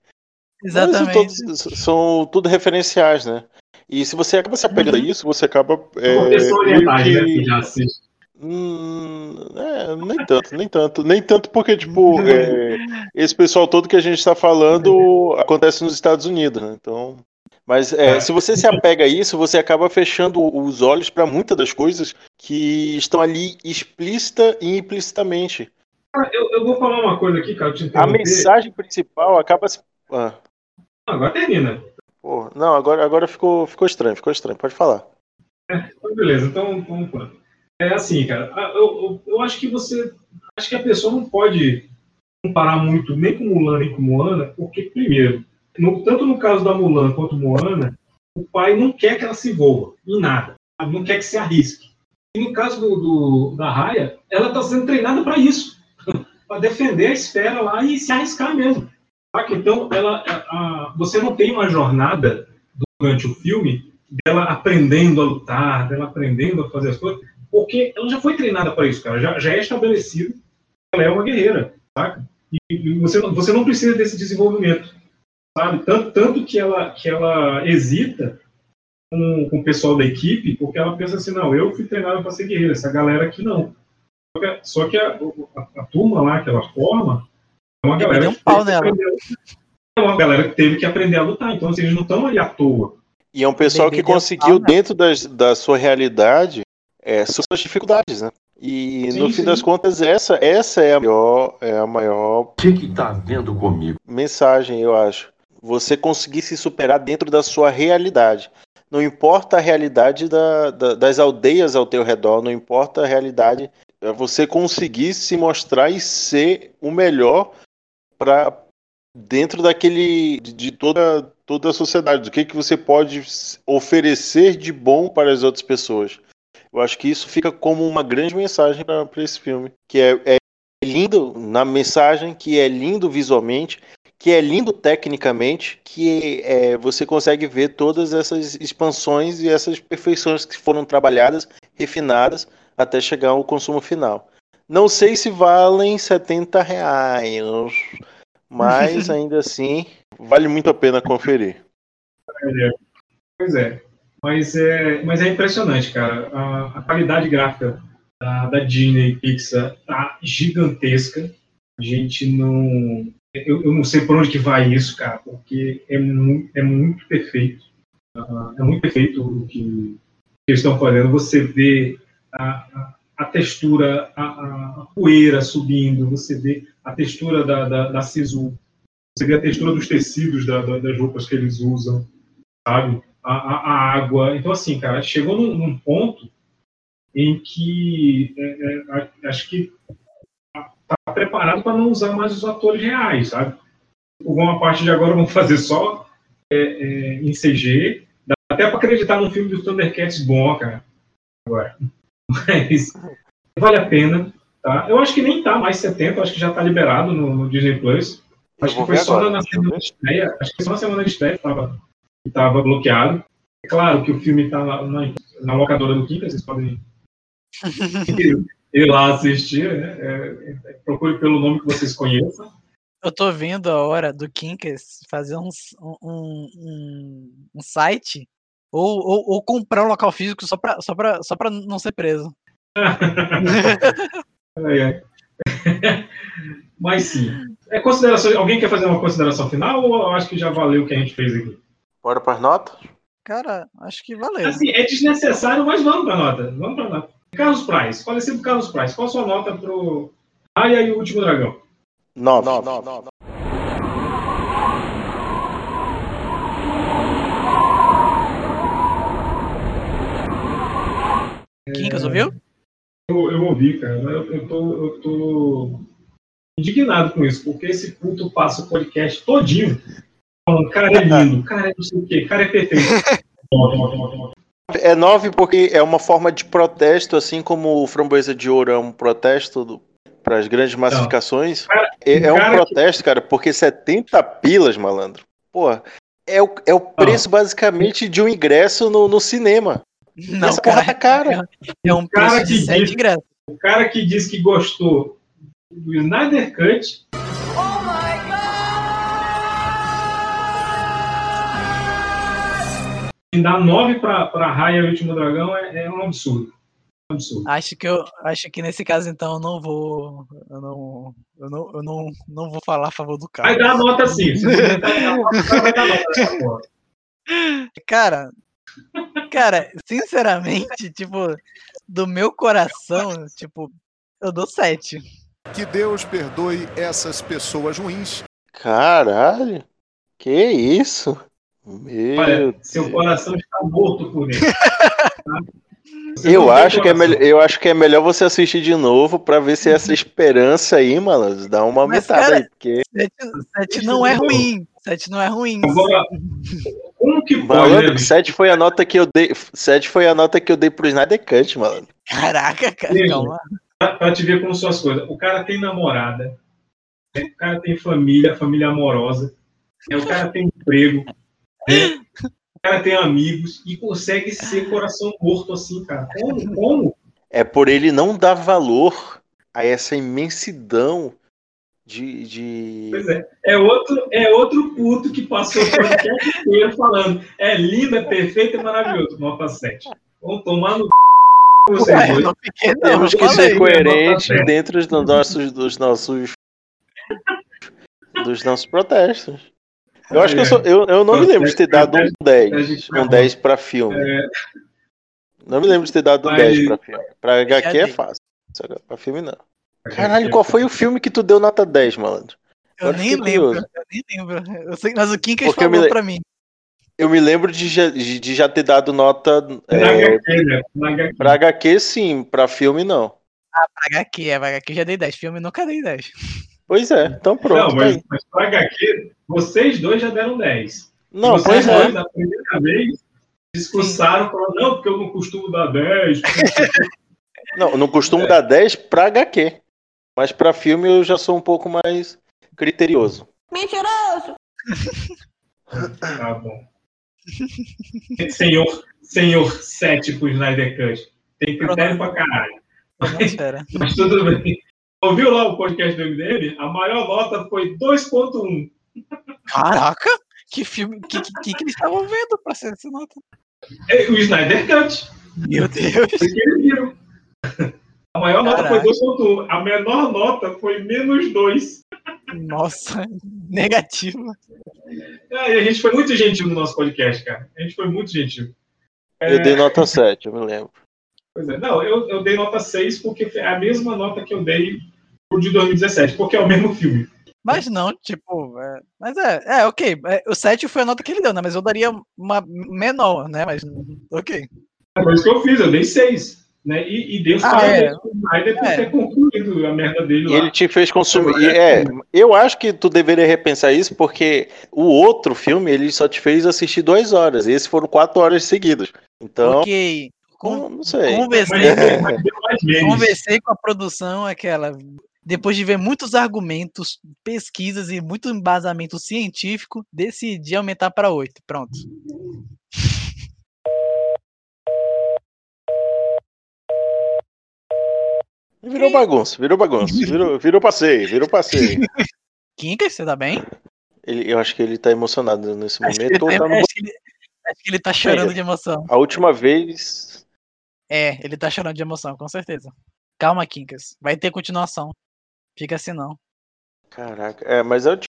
Speaker 5: Exatamente.
Speaker 4: Todos, são tudo referenciais, né? E se você acaba se apegando uhum. a isso, você acaba. É,
Speaker 3: Uma pessoa que... né, que já assiste.
Speaker 4: Hum, é, nem tanto, nem tanto. Nem tanto porque, tipo, é, esse pessoal todo que a gente está falando acontece nos Estados Unidos, né? Então. Mas é. se você se apega a isso, você acaba fechando os olhos para muitas das coisas que estão ali explícita e implicitamente.
Speaker 3: Eu, eu, vou falar uma coisa aqui, cara.
Speaker 4: a mensagem principal acaba se.
Speaker 3: Ah. Agora termina.
Speaker 4: Pô, não, agora, agora ficou, ficou estranho, ficou estranho. Pode falar.
Speaker 3: É, então beleza, então vamos lá. É assim, cara. Eu, eu, eu, acho que você. Acho que a pessoa não pode comparar muito nem com Mulan nem com Moana, porque, primeiro, no, tanto no caso da Mulan quanto Moana, o pai não quer que ela se envolva em nada, não quer que se arrisque. E no caso do, do da Raya, ela está sendo treinada para isso, para defender a esfera lá e se arriscar mesmo. Então, ela, a, a, você não tem uma jornada durante o filme dela aprendendo a lutar, dela aprendendo a fazer as coisas, porque ela já foi treinada para isso, cara. Já, já é estabelecido que ela é uma guerreira, saca? E, e você, você não precisa desse desenvolvimento sabe? Tanto, tanto que, ela, que ela hesita com, com o pessoal da equipe, porque ela pensa assim, não, eu fui treinado para ser guerreira, essa galera aqui não. Só que, só que a, a, a, turma lá que ela forma é uma galera
Speaker 5: um pau nela.
Speaker 3: é uma galera que teve que aprender a lutar, então assim, eles não estão ali à toa.
Speaker 4: E é um pessoal que conseguiu, dentro das, da sua realidade, é, suas dificuldades, né? E sim, no fim sim. das contas, essa, essa é a maior, é a maior.
Speaker 14: O que, que tá vendo comigo?
Speaker 4: Mensagem, eu acho você conseguir se superar dentro da sua realidade. Não importa a realidade da, da, das aldeias ao teu redor, não importa a realidade, é você conseguir se mostrar e ser o melhor para dentro daquele de, de toda toda a sociedade, do que que você pode oferecer de bom para as outras pessoas. Eu acho que isso fica como uma grande mensagem para esse filme, que é, é lindo na mensagem, que é lindo visualmente, que é lindo tecnicamente, que é, você consegue ver todas essas expansões e essas perfeições que foram trabalhadas, refinadas, até chegar ao consumo final. Não sei se valem 70 reais, mas ainda assim vale muito a pena conferir.
Speaker 3: Pois é. Mas é, mas é impressionante, cara. A, a qualidade gráfica da, da Disney Pixar tá gigantesca. A gente não. Eu, eu não sei por onde que vai isso, cara, porque é, mu é muito perfeito. Ah, é muito perfeito o que, que eles estão fazendo. Você vê a, a, textura, a, a- poeira subindo, você vê a textura da, da, da sisu, você vê a textura dos tecidos da- da- das roupas que eles usam, sabe? A, a- a água. Então, assim, cara, chegou num, num ponto em que é, é, acho que tá preparado para não usar mais os atores reais, sabe? Vão a partir de agora vão fazer só é, é, em CG. Dá até para acreditar num filme do Thundercats bom, cara. Agora. Mas vale a pena, tá? Eu acho que nem tá mais 70, acho que já tá liberado no, no Disney Plus. Acho que foi só
Speaker 4: agora,
Speaker 3: na semana de estreia. Acho que foi só na semana de estreia que tava, que tava bloqueado. É claro que o filme tá na, na, na locadora do Kinka, vocês podem ir, ir lá assistir, né? É, é, procure pelo nome que vocês conheçam.
Speaker 5: Eu tô vendo a hora do Kinkas fazer um, um, um, um site ou, ou, ou comprar um local físico só pra, só, pra, só pra não ser preso.
Speaker 3: Ai, ai. Mas sim. É consideração, alguém quer fazer uma consideração final ou eu acho que já valeu o que a gente fez aqui?
Speaker 4: Bora para as notas?
Speaker 5: Cara, acho que valeu.
Speaker 3: Assim, é desnecessário, mas vamos para nota. Vamos para nota. Carlos Price, falecido Carlos Price, qual a sua nota pro Aya e o Último Dragão?
Speaker 4: Nove.
Speaker 5: Kinkas, ouviu?
Speaker 3: Eu, eu ouvi, cara. Eu, eu, tô, eu tô indignado com isso, porque esse culto passa o podcast todinho falando, cara é lindo, cara é não sei o quê, cara é perfeito.
Speaker 4: É nove porque é uma forma de protesto, assim como o Framboesa de Ouro é um protesto para as grandes massificações. é, é um
Speaker 3: cara que-
Speaker 4: protesto, cara, porque 70 pilas, malandro. Porra, é o, é o preço basicamente de um ingresso no, no cinema.
Speaker 5: Não,
Speaker 4: Essa porra tá cara.
Speaker 5: É um
Speaker 3: cara
Speaker 5: preço de
Speaker 3: que
Speaker 5: 7
Speaker 3: diz-
Speaker 5: ingressos.
Speaker 3: O cara que diz que gostou do Snyder Cut. E dar 9 pra, pra Raya e o Último Dragão é, é um absurdo. Absurdo.
Speaker 5: Acho que eu acho que nesse caso então eu não vou eu não eu não, eu não, não vou falar a favor do cara.
Speaker 3: Vai dar nota sim. Você tentar dar nota, cara vai dar nota.
Speaker 5: Cara, cara, sinceramente, tipo, do meu coração, tipo, eu dou 7.
Speaker 18: Que Deus perdoe essas pessoas ruins.
Speaker 4: Caralho. Que isso? Meu
Speaker 3: Olha, seu coração está morto por tá? Não
Speaker 4: Eu acho, que é melhor, eu acho que é melhor você assistir de novo pra ver se essa esperança aí, malandro, dá uma
Speaker 5: Mas, cara,
Speaker 4: aí. Porque,
Speaker 5: 7 não é ruim. 7 não é ruim.
Speaker 3: Agora, como que pode,
Speaker 4: malandro,
Speaker 3: né,
Speaker 4: 7 foi a nota que eu dei. 7 foi a nota que eu dei pro Snyder Cut, malandro.
Speaker 5: Caraca, cara,
Speaker 3: Sim.
Speaker 5: calma.
Speaker 3: pra, pra te ver como são as coisas. O cara tem namorada, né? o cara tem família, família amorosa, né? o cara tem emprego, né? o cara tem amigos e consegue ser coração morto assim, cara. Como? Como?
Speaker 4: É por ele não dar valor a essa imensidão de. de...
Speaker 3: Pois é. É outro, é outro puto que passou o podcast inteiro falando é lindo, é perfeito, é maravilhoso. Nota 7. Vamos tomar no vocês
Speaker 5: Ué,
Speaker 3: dois.
Speaker 5: não fiquei, não,
Speaker 4: Temos que ser
Speaker 5: eu
Speaker 4: coerentes dentro dos nossos, dos nossos. dos nossos protestos. Eu acho que eu, sou, eu, eu não me lembro de ter dado um 10. Um 10 pra filme.
Speaker 3: É,
Speaker 4: Não me lembro de ter dado um
Speaker 3: Mas-
Speaker 4: 10 pra filme. Pra HQ é fácil. Pra filme não. Caralho, qual foi o filme que tu deu nota 10, malandro?
Speaker 5: Eu
Speaker 4: Agora
Speaker 5: nem lembro,
Speaker 4: curioso.
Speaker 5: eu nem lembro. Eu sei, mas o Kinkas
Speaker 4: Porque me
Speaker 5: falou
Speaker 4: le-
Speaker 5: pra mim.
Speaker 4: Eu me lembro de já, de de já ter dado nota.
Speaker 3: Na
Speaker 4: É,
Speaker 3: HQ, né? Na HQ.
Speaker 4: pra HQ, sim, pra filme não.
Speaker 5: Ah, pra HQ, é, pra HQ já dei 10. Filme nunca dei 10.
Speaker 4: Pois é, então pronto.
Speaker 3: Não, mas,
Speaker 4: tá aí.
Speaker 3: mas pra HQ, vocês dois já deram 10.
Speaker 4: Não,
Speaker 3: vocês
Speaker 4: pois é.
Speaker 3: dois, na primeira vez, discursaram, falaram, não, porque eu não costumo dar 10.
Speaker 4: Não, não costumo dar 10 pra HQ. Mas pra filme eu já sou um pouco mais criterioso.
Speaker 19: Mentiroso!
Speaker 3: Tá bom. Senhor, senhor 7 pro Snyder Cut. Tem critério pra caralho.
Speaker 5: Atmosfera.
Speaker 3: Mas tudo bem. Ouviu lá o podcast do MDM? A maior nota foi 2.1.
Speaker 5: Caraca! Que filme. Que, que, que, que eles estavam vendo pra ser essa nota?
Speaker 3: É, O Snyder Cut.
Speaker 5: Meu Deus!
Speaker 3: Foi que eles viram. A maior nota
Speaker 5: Caraca.
Speaker 3: foi 2.1. A menor nota foi menos 2.
Speaker 5: Nossa, negativa.
Speaker 3: E a gente foi muito gentil no nosso podcast, cara. A gente foi muito gentil.
Speaker 4: Eu dei nota 7, eu me lembro.
Speaker 3: Pois é. Não, eu, eu dei nota 6 porque é a mesma nota que eu dei pro de 2017, porque é o mesmo filme.
Speaker 5: Mas não, tipo. é, mas é, é, ok. é, o 7 foi a nota que ele deu, né? Mas eu daria uma menor, né? Mas ok.
Speaker 3: Foi isso que eu fiz, eu dei 6. Né? E, e dei os
Speaker 5: Ah,
Speaker 3: parabéns
Speaker 5: é.
Speaker 3: pro Snyder por
Speaker 5: É.
Speaker 3: ter concluído a merda dele lá.
Speaker 4: ele te fez consumir. e É, eu acho que tu deveria repensar isso, porque o outro filme ele só te fez assistir duas horas. E esses foram quatro horas seguidas. Então,
Speaker 5: Ok.
Speaker 4: não, não sei.
Speaker 5: Conversei, conversei com a produção, aquela. Depois de ver muitos argumentos, pesquisas e muito embasamento científico, decidi aumentar para 8. Pronto.
Speaker 4: Virou bagunça, virou bagunça. Virou, virou passeio, virou passeio.
Speaker 5: Kinka, você tá bem?
Speaker 4: Ele, eu acho que ele tá emocionado nesse
Speaker 5: Acho que, ele
Speaker 4: momento. ou
Speaker 5: tá,
Speaker 4: tá no-
Speaker 5: acho que ele- acho que ele tá chorando de emoção.
Speaker 4: A última vez.
Speaker 5: É, ele tá chorando de emoção, com certeza. Calma, Kinkas. Vai ter continuação. Fica assim não.
Speaker 4: Caraca, é, mas é o tipo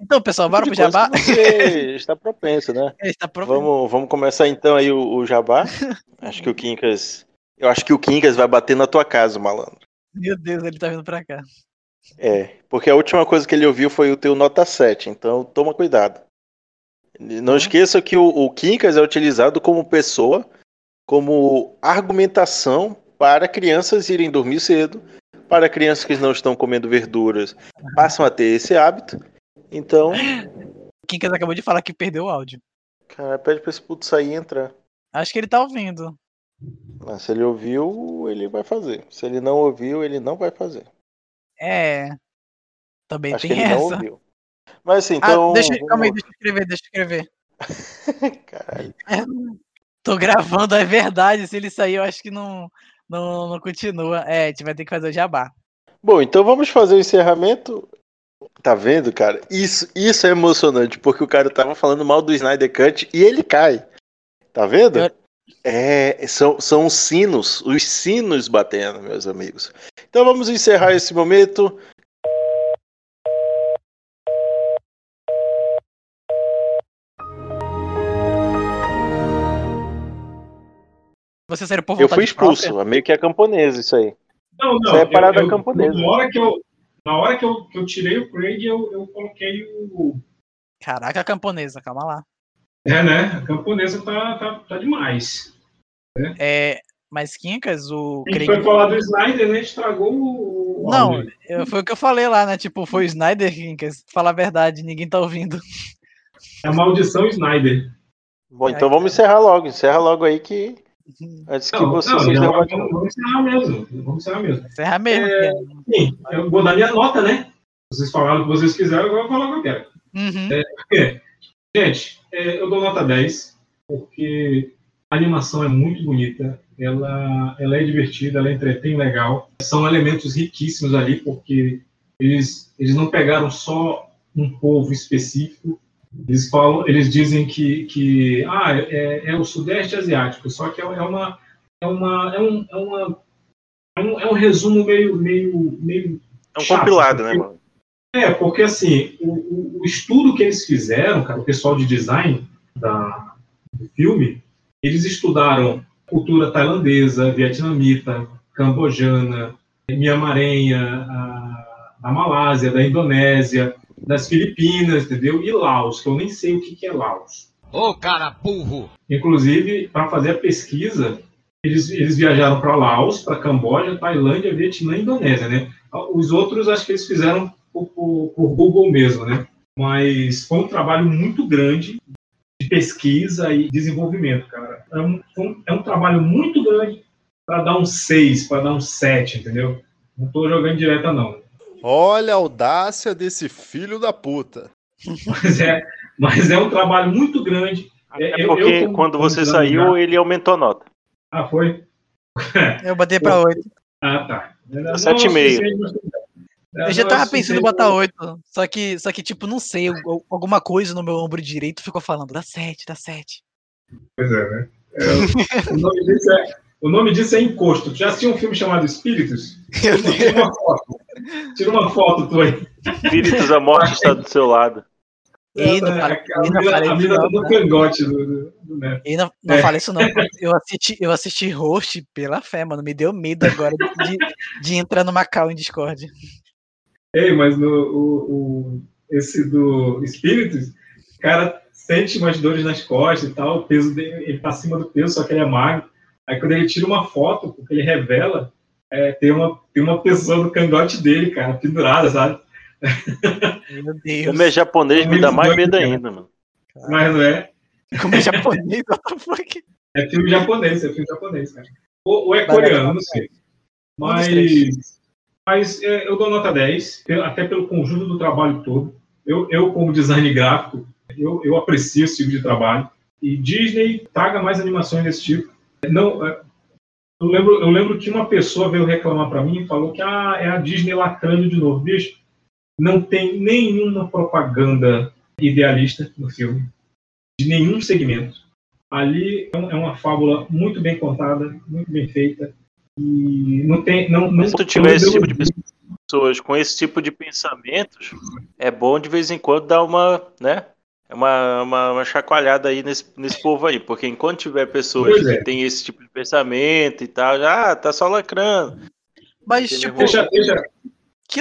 Speaker 5: Então, pessoal, bora pro jabá?
Speaker 4: você está propenso, né?
Speaker 5: Ele está propenso.
Speaker 4: Vamos, vamos começar então aí o, o jabá. Acho que o Quincas. Eu acho que o Quincas vai bater na tua casa, malandro.
Speaker 5: Meu Deus, ele tá vindo pra cá.
Speaker 4: É, porque a última coisa que ele ouviu foi o teu nota 7, então toma cuidado. Não esqueça que o, o Quincas é utilizado como pessoa, como argumentação para crianças irem dormir cedo, para crianças que não estão comendo verduras passam a ter esse hábito. Então,
Speaker 5: O Kinkas acabou de falar que perdeu o áudio.
Speaker 4: cara, pede pra esse puto sair e entrar.
Speaker 5: Acho que ele tá ouvindo.
Speaker 4: Mas se ele ouviu, ele vai fazer. Se ele não ouviu, ele não vai fazer.
Speaker 5: É. Também
Speaker 4: Acho
Speaker 5: tem
Speaker 4: que ele não
Speaker 5: essa.
Speaker 4: ouviu. Mas assim, então.
Speaker 5: ah, deixa,
Speaker 4: vamos-
Speaker 5: calma aí, deixa eu escrever, deixa eu escrever.
Speaker 4: Caralho.
Speaker 5: Tô gravando, é verdade. Se ele sair, eu acho que não, não, não continua. É, a gente vai ter que fazer o jabá.
Speaker 4: Bom, então vamos fazer o encerramento. Tá vendo, cara? Isso, isso é emocionante, porque o cara tava falando mal do Snyder Cut e ele cai. Tá vendo? É, são, são os sinos, os sinos batendo, meus amigos. Então vamos encerrar esse momento.
Speaker 5: Você saiu por
Speaker 4: Eu fui expulso,
Speaker 5: própria?
Speaker 4: é meio que a camponesa isso aí.
Speaker 3: Não, não.
Speaker 4: Isso é parada
Speaker 3: eu, eu,
Speaker 4: camponesa.
Speaker 3: Na hora que eu, na hora que eu, que eu tirei o Craig, eu, eu coloquei o.
Speaker 5: Caraca, camponesa, calma lá.
Speaker 3: É, né? A camponesa tá, tá, tá demais.
Speaker 5: É, mas Kinkas, o
Speaker 3: A gente foi falar do Snyder, né? Estragou o.
Speaker 5: Não, eu- foi o que eu falei lá, né? Tipo, foi o Snyder, Kinkas. Fala a verdade, ninguém tá ouvindo.
Speaker 3: É a maldição Snyder.
Speaker 4: Bom, então vamos encerrar logo. Encerra logo aí que. Antes que
Speaker 3: Não,
Speaker 4: você
Speaker 3: não,
Speaker 4: derrubado.
Speaker 3: vamos, vamos encerrar mesmo. Vamos encerrar mesmo.
Speaker 5: Encerra mesmo.
Speaker 3: É, sim, eu vou dar minha nota, né? Vocês falaram o que vocês quiseram, agora eu vou falar o que eu quero.
Speaker 5: Uhum.
Speaker 3: É, gente, é, eu dou nota 10, porque a animação é muito bonita, ela, ela é divertida, ela entretém legal. São elementos riquíssimos ali, porque eles, eles não pegaram só um povo específico, eles falam, eles dizem que, que ah, é, é o Sudeste Asiático, só que é, é uma é uma é um, é uma é um, é um resumo meio meio meio
Speaker 4: É um
Speaker 3: chato,
Speaker 4: compilado, né, mano?
Speaker 3: É, porque assim, o, o- estudo que eles fizeram, cara, o pessoal de design da, do filme, eles estudaram cultura tailandesa, vietnamita, cambojana, miamarenha, da Malásia, da Indonésia, das Filipinas, entendeu? E Laos, que eu nem sei o que, que é Laos.
Speaker 11: Ô, cara burro!
Speaker 3: Inclusive, para fazer a pesquisa, eles, eles viajaram para Laos, para Camboja, Tailândia, Vietnã e Indonésia, né? Os outros, acho que eles fizeram por, por, por Google mesmo, né? Mas foi um trabalho muito grande de pesquisa e desenvolvimento, cara. É um, é um trabalho muito grande para dar um 6, para dar um 7, entendeu? Não tô jogando direta, não.
Speaker 18: Olha a audácia desse filho da puta.
Speaker 3: Mas é, mas é um trabalho muito grande.
Speaker 4: É, é porque eu, eu, quando você saiu, já... ele aumentou a nota.
Speaker 3: Ah, foi?
Speaker 5: Eu botei para 8.
Speaker 3: Ah, tá.
Speaker 4: 7,5.
Speaker 5: Eu já tava pensando em botar 8, só que, só que, tipo, não sei, alguma coisa no meu ombro direito ficou falando, dá 7, dá 7.
Speaker 3: Pois é, né? É, o, nome disso é, o nome disso é encosto. Já assistiu um filme chamado Espíritos? Tira uma foto. Tira uma foto tu aí.
Speaker 4: Espíritos, a morte está do seu lado.
Speaker 5: E não, fala, Neto. E não, é. fala isso não. Eu assisti, eu assisti host pela fé, mano. Me deu medo agora de, de entrar no Macau em Discord.
Speaker 3: Ei, mas no, o, o, esse do Espíritos, o cara sente umas dores nas costas e tal, o peso dele, ele tá acima do peso, só que ele é magro. Aí quando ele tira uma foto, porque ele revela, é, tem, uma, tem uma pessoa no cangote dele, cara, pendurada, sabe?
Speaker 4: Meu Deus. Como é japonês, me dá mais medo ainda, mano.
Speaker 3: Mas não é?
Speaker 5: Como é japonês, what the fuck?
Speaker 3: É filme japonês, é filme japonês, cara. Ou, ou é coreano, não sei. Mas mas é, eu dou nota 10, até pelo conjunto do trabalho todo. Eu, eu como design gráfico, eu, eu aprecio esse tipo de trabalho. E Disney traga mais animações desse tipo. Não, é, eu lembro, eu lembro que uma pessoa veio reclamar para mim e falou que ah, é a Disney lacrando de novo. Bicho, não tem nenhuma propaganda idealista no filme, de nenhum segmento. Ali é, é uma fábula muito bem contada, muito bem feita, e não tem. Não, não,
Speaker 4: Se tu tiver esse tipo de pessoas com esse tipo de pensamentos, é bom de vez em quando dar uma, né? É uma, uma, uma, chacoalhada aí nesse, nesse povo aí, porque enquanto tiver pessoas é. que têm esse tipo de pensamento e tal, já ah, tá só lacrando.
Speaker 5: Mas, tipo,
Speaker 3: deixa, deixa,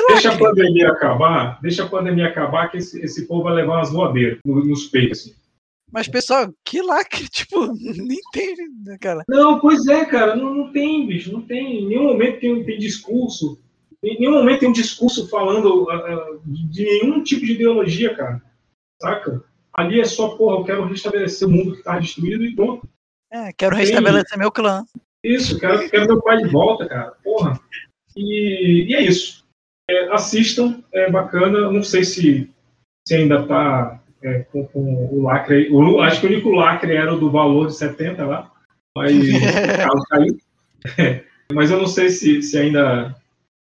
Speaker 3: deixa a pandemia acabar, deixa a pandemia acabar, que esse, esse povo vai levar umas voadeiras nos peitos.
Speaker 5: Mas, pessoal, que lacre, tipo, nem tem, né, cara?
Speaker 3: Não, pois é, cara, não, não tem, bicho, não tem. Em nenhum momento tem, tem discurso. Em nenhum momento tem um discurso falando uh, de nenhum tipo de ideologia, cara. Saca? Ali é só, porra, eu quero restabelecer o mundo que tá destruído e pronto.
Speaker 5: É, quero restabelecer meu clã.
Speaker 3: Isso, quero, quero meu pai de volta, cara. Porra. E, e é isso. É, assistam, é bacana. Não sei se, se ainda tá é, com, com, o lacre. O, acho que o único lacre era o do valor de 70 lá, mas caiu. mas eu não sei se, se, ainda,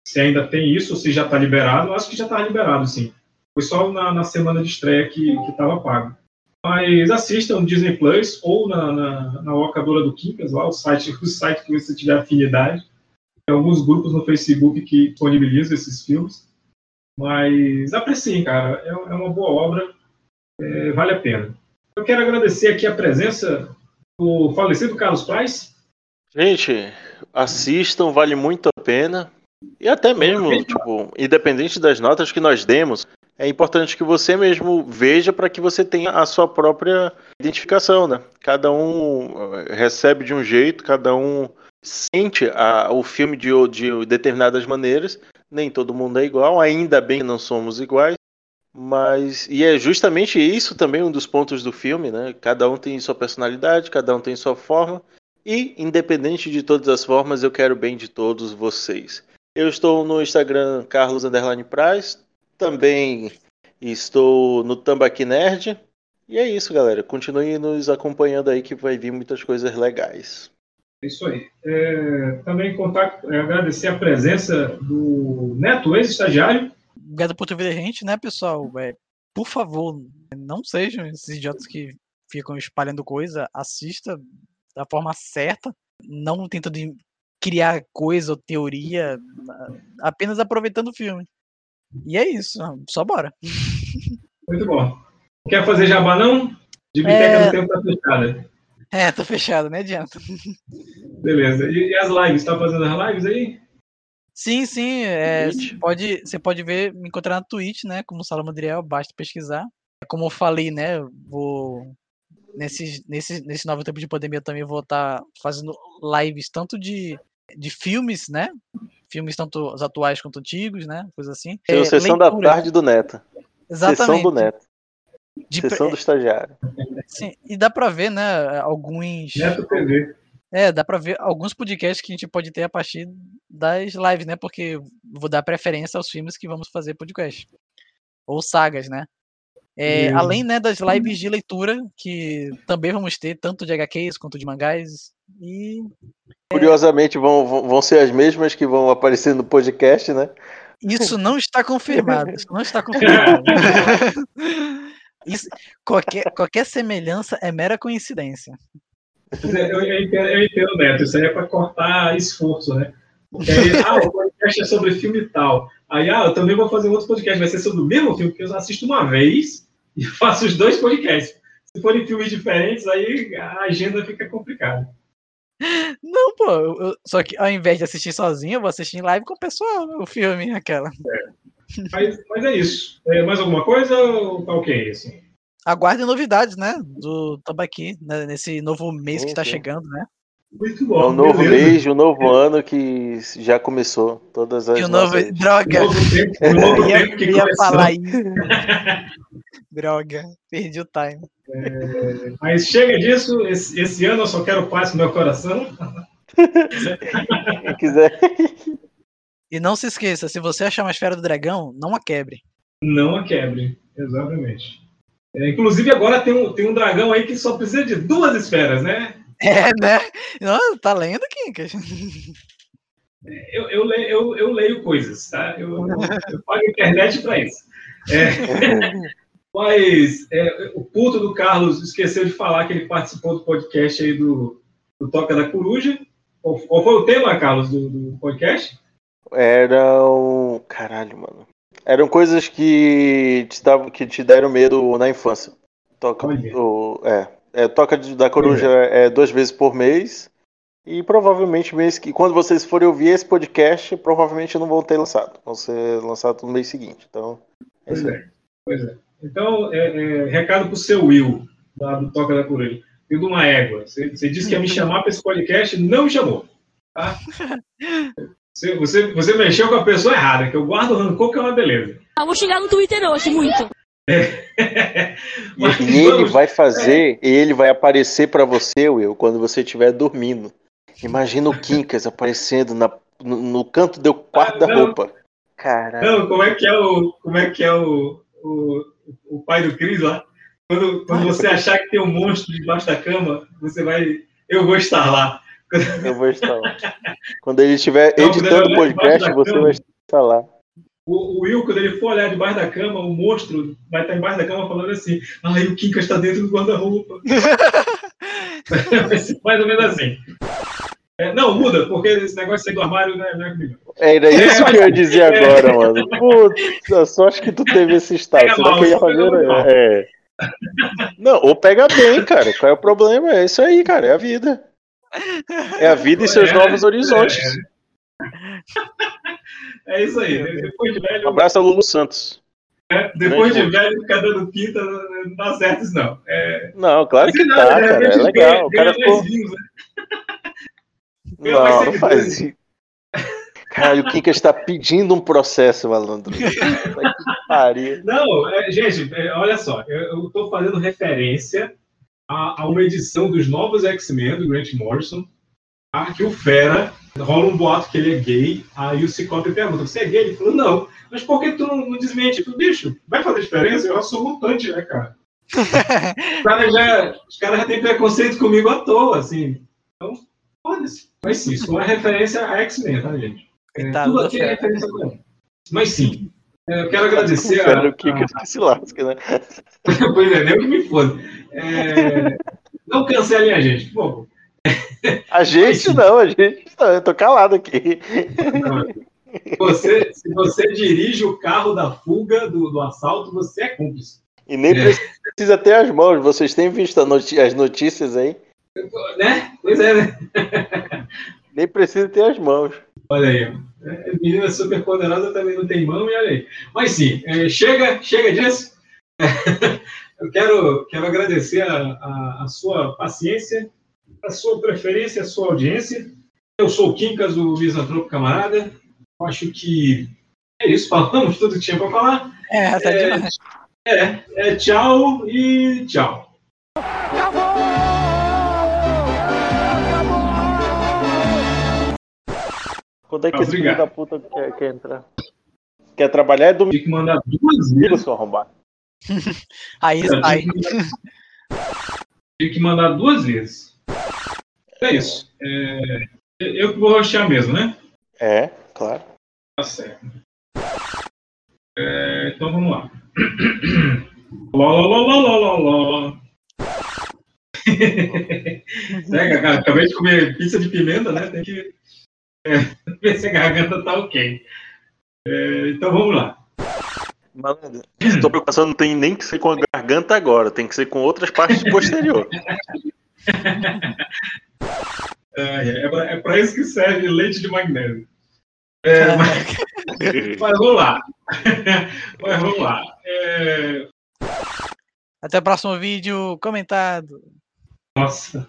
Speaker 3: se ainda tem isso se já está liberado. Acho que já está liberado, sim. Foi só na, na semana de estreia que estava pago. Mas assistam no Disney Plus ou na, na, na locadora do Kinkas, lá, o site, o site que você tiver afinidade. Tem alguns grupos no Facebook que disponibilizam esses filmes. Mas apreciem, cara. É, é uma boa obra é, vale a pena. Eu quero agradecer aqui a presença do falecido Carlos Paz.
Speaker 4: Gente, assistam, vale muito a pena. E até mesmo, tipo, independente das notas que nós demos, é importante que você mesmo veja para que você tenha a sua própria identificação, né? Cada um eh, recebe de um jeito, cada um sente a, o filme de, de determinadas maneiras. Nem todo mundo é igual, ainda bem que não somos iguais. Mas, e é justamente isso também um dos pontos do filme, né? Cada um tem sua personalidade, cada um tem sua forma. E, independente de todas as formas, eu quero bem de todos vocês. Eu estou no Instagram Carlos Underline Price, também estou no Tambaqui Nerd. E é isso, galera. Continue nos acompanhando aí que vai vir muitas coisas legais.
Speaker 3: É isso aí. É, também contar, é, agradecer a presença do Neto, ex-estagiário,
Speaker 5: Obrigado por ter ouvido a gente, né, pessoal? É, por favor, não sejam esses idiotas que ficam espalhando coisa. Assista da forma certa. Não tentando criar coisa ou teoria. Apenas aproveitando o filme. E é isso. Só bora.
Speaker 3: Muito bom. Quer fazer jabá, não? De biblioteca é... no tempo tá fechada.
Speaker 5: É, tá fechado, não adianta.
Speaker 3: Beleza. E, e as lives? Tá fazendo as lives aí?
Speaker 5: Sim, sim. É, você, pode, você pode ver, me encontrar na Twitch, né? Como Sala Madriel, basta pesquisar. Como eu falei, né? Vou. Nesse, nesse, nesse novo tempo de pandemia também vou estar tá fazendo lives tanto de, de filmes, né? filmes tanto os atuais quanto antigos, né? Coisa assim.
Speaker 4: Tem
Speaker 5: É,
Speaker 4: a sessão
Speaker 5: leitura.
Speaker 4: da tarde do Neto. Sessão
Speaker 5: Exatamente.
Speaker 4: do Neto.
Speaker 5: De-
Speaker 4: Sessão do estagiário.
Speaker 5: Sim, e dá pra ver, né, alguns.
Speaker 20: Neto TV.
Speaker 5: É, dá pra ver alguns podcasts que a gente pode ter a partir das lives, né? Porque vou dar preferência aos filmes que vamos fazer podcast. Ou sagas, né? É,
Speaker 20: Hum.
Speaker 5: Além né, das lives de leitura, que também vamos ter, tanto de HQs quanto de mangás. E
Speaker 4: Curiosamente, vão, vão vão ser as mesmas que vão aparecer no podcast, né?
Speaker 5: isso não está confirmado. Isso não está confirmado. Isso- qualquer, qualquer semelhança é mera coincidência.
Speaker 3: É, Eu, eu entendo, eu entendo, Neto. Isso aí é para cortar esforço, né? Porque aí, ah, o podcast é sobre filme tal. Aí, ah, eu também vou fazer outro podcast. Vai ser sobre o mesmo filme, porque eu assisto uma vez e faço os dois podcasts. Se forem filmes diferentes, aí a agenda fica complicada.
Speaker 5: Não, pô, eu- só que ao invés de assistir sozinho, eu vou assistir em live com o pessoal, o filme, aquela.
Speaker 3: Mas, mas é isso. É, mais alguma coisa ou tá ok? Assim?
Speaker 5: Aguardem novidades, né? Do Tambaqui, né, nesse novo mês que está chegando, né?
Speaker 3: Muito
Speaker 4: É
Speaker 3: bom.
Speaker 4: um novo
Speaker 3: beleza.
Speaker 4: mês, um novo ano que já começou. Todas as
Speaker 5: E o novo.
Speaker 4: nossas-
Speaker 5: Droga!
Speaker 3: Novo tempo, um novo
Speaker 5: Eu ia,
Speaker 3: tempo que
Speaker 5: eu ia
Speaker 3: começou.
Speaker 5: falar isso. Droga, perdi o time.
Speaker 3: Mas chega disso. Esse, esse ano eu só quero paz no meu coração.
Speaker 4: Quem quiser.
Speaker 5: E não se esqueça, se você achar uma esfera do dragão, não a quebre.
Speaker 3: Não a quebre. Exatamente. É, inclusive, agora tem um, tem um dragão aí que só precisa de duas esferas, né?
Speaker 5: É, né? Não, tá lendo, Kinkas?
Speaker 3: Eu, eu, le- eu, eu leio coisas, tá? Eu, eu pago a internet para isso. É. Mas é, o puto do Carlos esqueceu de falar que ele participou do podcast aí do, do Toca da Coruja. Qual, qual foi o tema, Carlos, do, do podcast?
Speaker 4: Eram. Caralho, mano. Eram coisas que te, davam, que te deram medo na infância. Toca, o, é, é, toca da coruja é duas vezes por mês. E provavelmente mês que. Quando vocês forem ouvir esse podcast, provavelmente não vão ter lançado. Vão ser lançados no mês seguinte. Então. É
Speaker 3: Pois é. Pois é. Então, é, é, recado pro seu Will, da, do Toca da Coruja. Will de uma égua. Você, você disse que ia me chamar para esse podcast, não me chamou. Tá? Você, você, você mexeu com a pessoa errada, que eu guardo o rancor, que é uma beleza.
Speaker 19: Ah, vou chegar no Twitter hoje, muito.
Speaker 4: E, e ele vai fazer, e ele vai aparecer pra você, Will, quando você estiver dormindo. Imagina o Quincas aparecendo na- no, no canto do quarto da
Speaker 3: Não.
Speaker 4: roupa. Caralho.
Speaker 3: Não, como é que é o, como é, que é o, o, o pai do Cris lá? Quando, quando você achar que tem um monstro debaixo da cama, você vai. Eu vou estar lá.
Speaker 4: Eu vou estar lá. Quando ele estiver editando o podcast, você
Speaker 3: cama.
Speaker 4: vai estar lá.
Speaker 3: O, o Will, quando ele for olhar debaixo da cama, o monstro vai estar embaixo da cama falando assim: ai, o Kinkas está dentro do guarda-roupa. vai ser mais ou menos assim. É, não, muda, porque esse negócio de sair do armário não é, não é comigo.
Speaker 4: Era isso
Speaker 3: É,
Speaker 4: que eu ia dizer
Speaker 3: é.
Speaker 4: agora, mano. Puta, só acho que tu teve esse estado. Será
Speaker 3: mal,
Speaker 4: que eu ia fazer? É. Não, ou pega bem, cara. Qual é o problema? É isso aí, cara. É a vida. É a vida e seus
Speaker 3: É,
Speaker 4: novos horizontes.
Speaker 3: É isso aí. Depois de velho,
Speaker 4: Um abraço ao Lulu Santos.
Speaker 3: né, depois de velho, ficar dando pinta, não dá certo isso, não. É,
Speaker 4: Não, claro que
Speaker 3: Assim,
Speaker 4: tá,
Speaker 3: de
Speaker 4: cara. É legal.
Speaker 3: ganha-
Speaker 4: O cara ficou.
Speaker 3: views, né?
Speaker 4: Não, não faz isso. Caralho, o Kinkas está pedindo um processo, malandro. Puta que pariu.
Speaker 3: Não, é, gente, é, olha só, eu estou fazendo referência a, a uma edição dos novos X-Men do Grant Morrison, tá? que o Fera rola um boato que ele é gay, aí o Ciclope pergunta, você é gay? Ele falou, não, mas por que tu não, não desmente? Eu falei, bicho, vai fazer diferença? Eu sou mutante, né, cara? os caras já, os caras já têm preconceito comigo à toa, assim. Então, foda-se. Mas sim, isso é uma referência a X-Men, tá, gente? É,
Speaker 5: Coitado
Speaker 3: tudo
Speaker 5: do
Speaker 3: aqui é referência a. Mas sim, é, eu quero agradecer a,
Speaker 4: Cara, Kinkas que se lasca, né?
Speaker 3: pois é, nem o que me foda. É, Não cancelem a gente, por favor.
Speaker 4: A gente não, a gente não. Eu tô calado aqui.
Speaker 3: Você, se você dirige o carro da fuga do, do assalto, você é cúmplice.
Speaker 4: E nem precisa ter as mãos. Vocês têm visto as notícias aí?
Speaker 3: Né? Pois é, né?
Speaker 4: Nem precisa ter as mãos.
Speaker 3: Olha aí. É, Menina super poderosa também não tem mão, e olha aí. Mas sim, é, chega, chega disso. Eu quero, quero agradecer a, a, a sua paciência, a sua preferência, a sua audiência. Eu sou o Quincas, o Misantropo Camarada. eu acho que é isso. Falamos tudo que tinha pra falar.
Speaker 5: É, tá
Speaker 3: É,
Speaker 5: demais.
Speaker 3: É, é tchau e tchau.
Speaker 4: Quando é que esse filho
Speaker 3: Obrigado.
Speaker 4: da puta quer, quer entrar? Quer trabalhar é domingo.
Speaker 3: Tem que mandar duas vezes.
Speaker 4: seu arrombado.
Speaker 5: Aí
Speaker 3: É,
Speaker 5: sai.
Speaker 3: tem que mandar- duas vezes. É isso. É, eu que vou roxear mesmo, né?
Speaker 4: É, claro.
Speaker 3: Tá certo. É, então vamos lá. Ló, ló, ló, ló, ló, ló, ló. É, cara, acabei de comer pizza de pimenta, né? Tem que é, ver se a garganta tá ok. É, então vamos lá.
Speaker 4: Malandro, sua preocupação não tem nem que ser com a garganta agora, tem que ser com outras partes posterior.
Speaker 3: É, é, pra, é pra isso que serve leite de magnésio. É, mas, mas vamos lá. Mas vamos lá. É,
Speaker 5: Até o próximo vídeo comentado.
Speaker 3: nossa.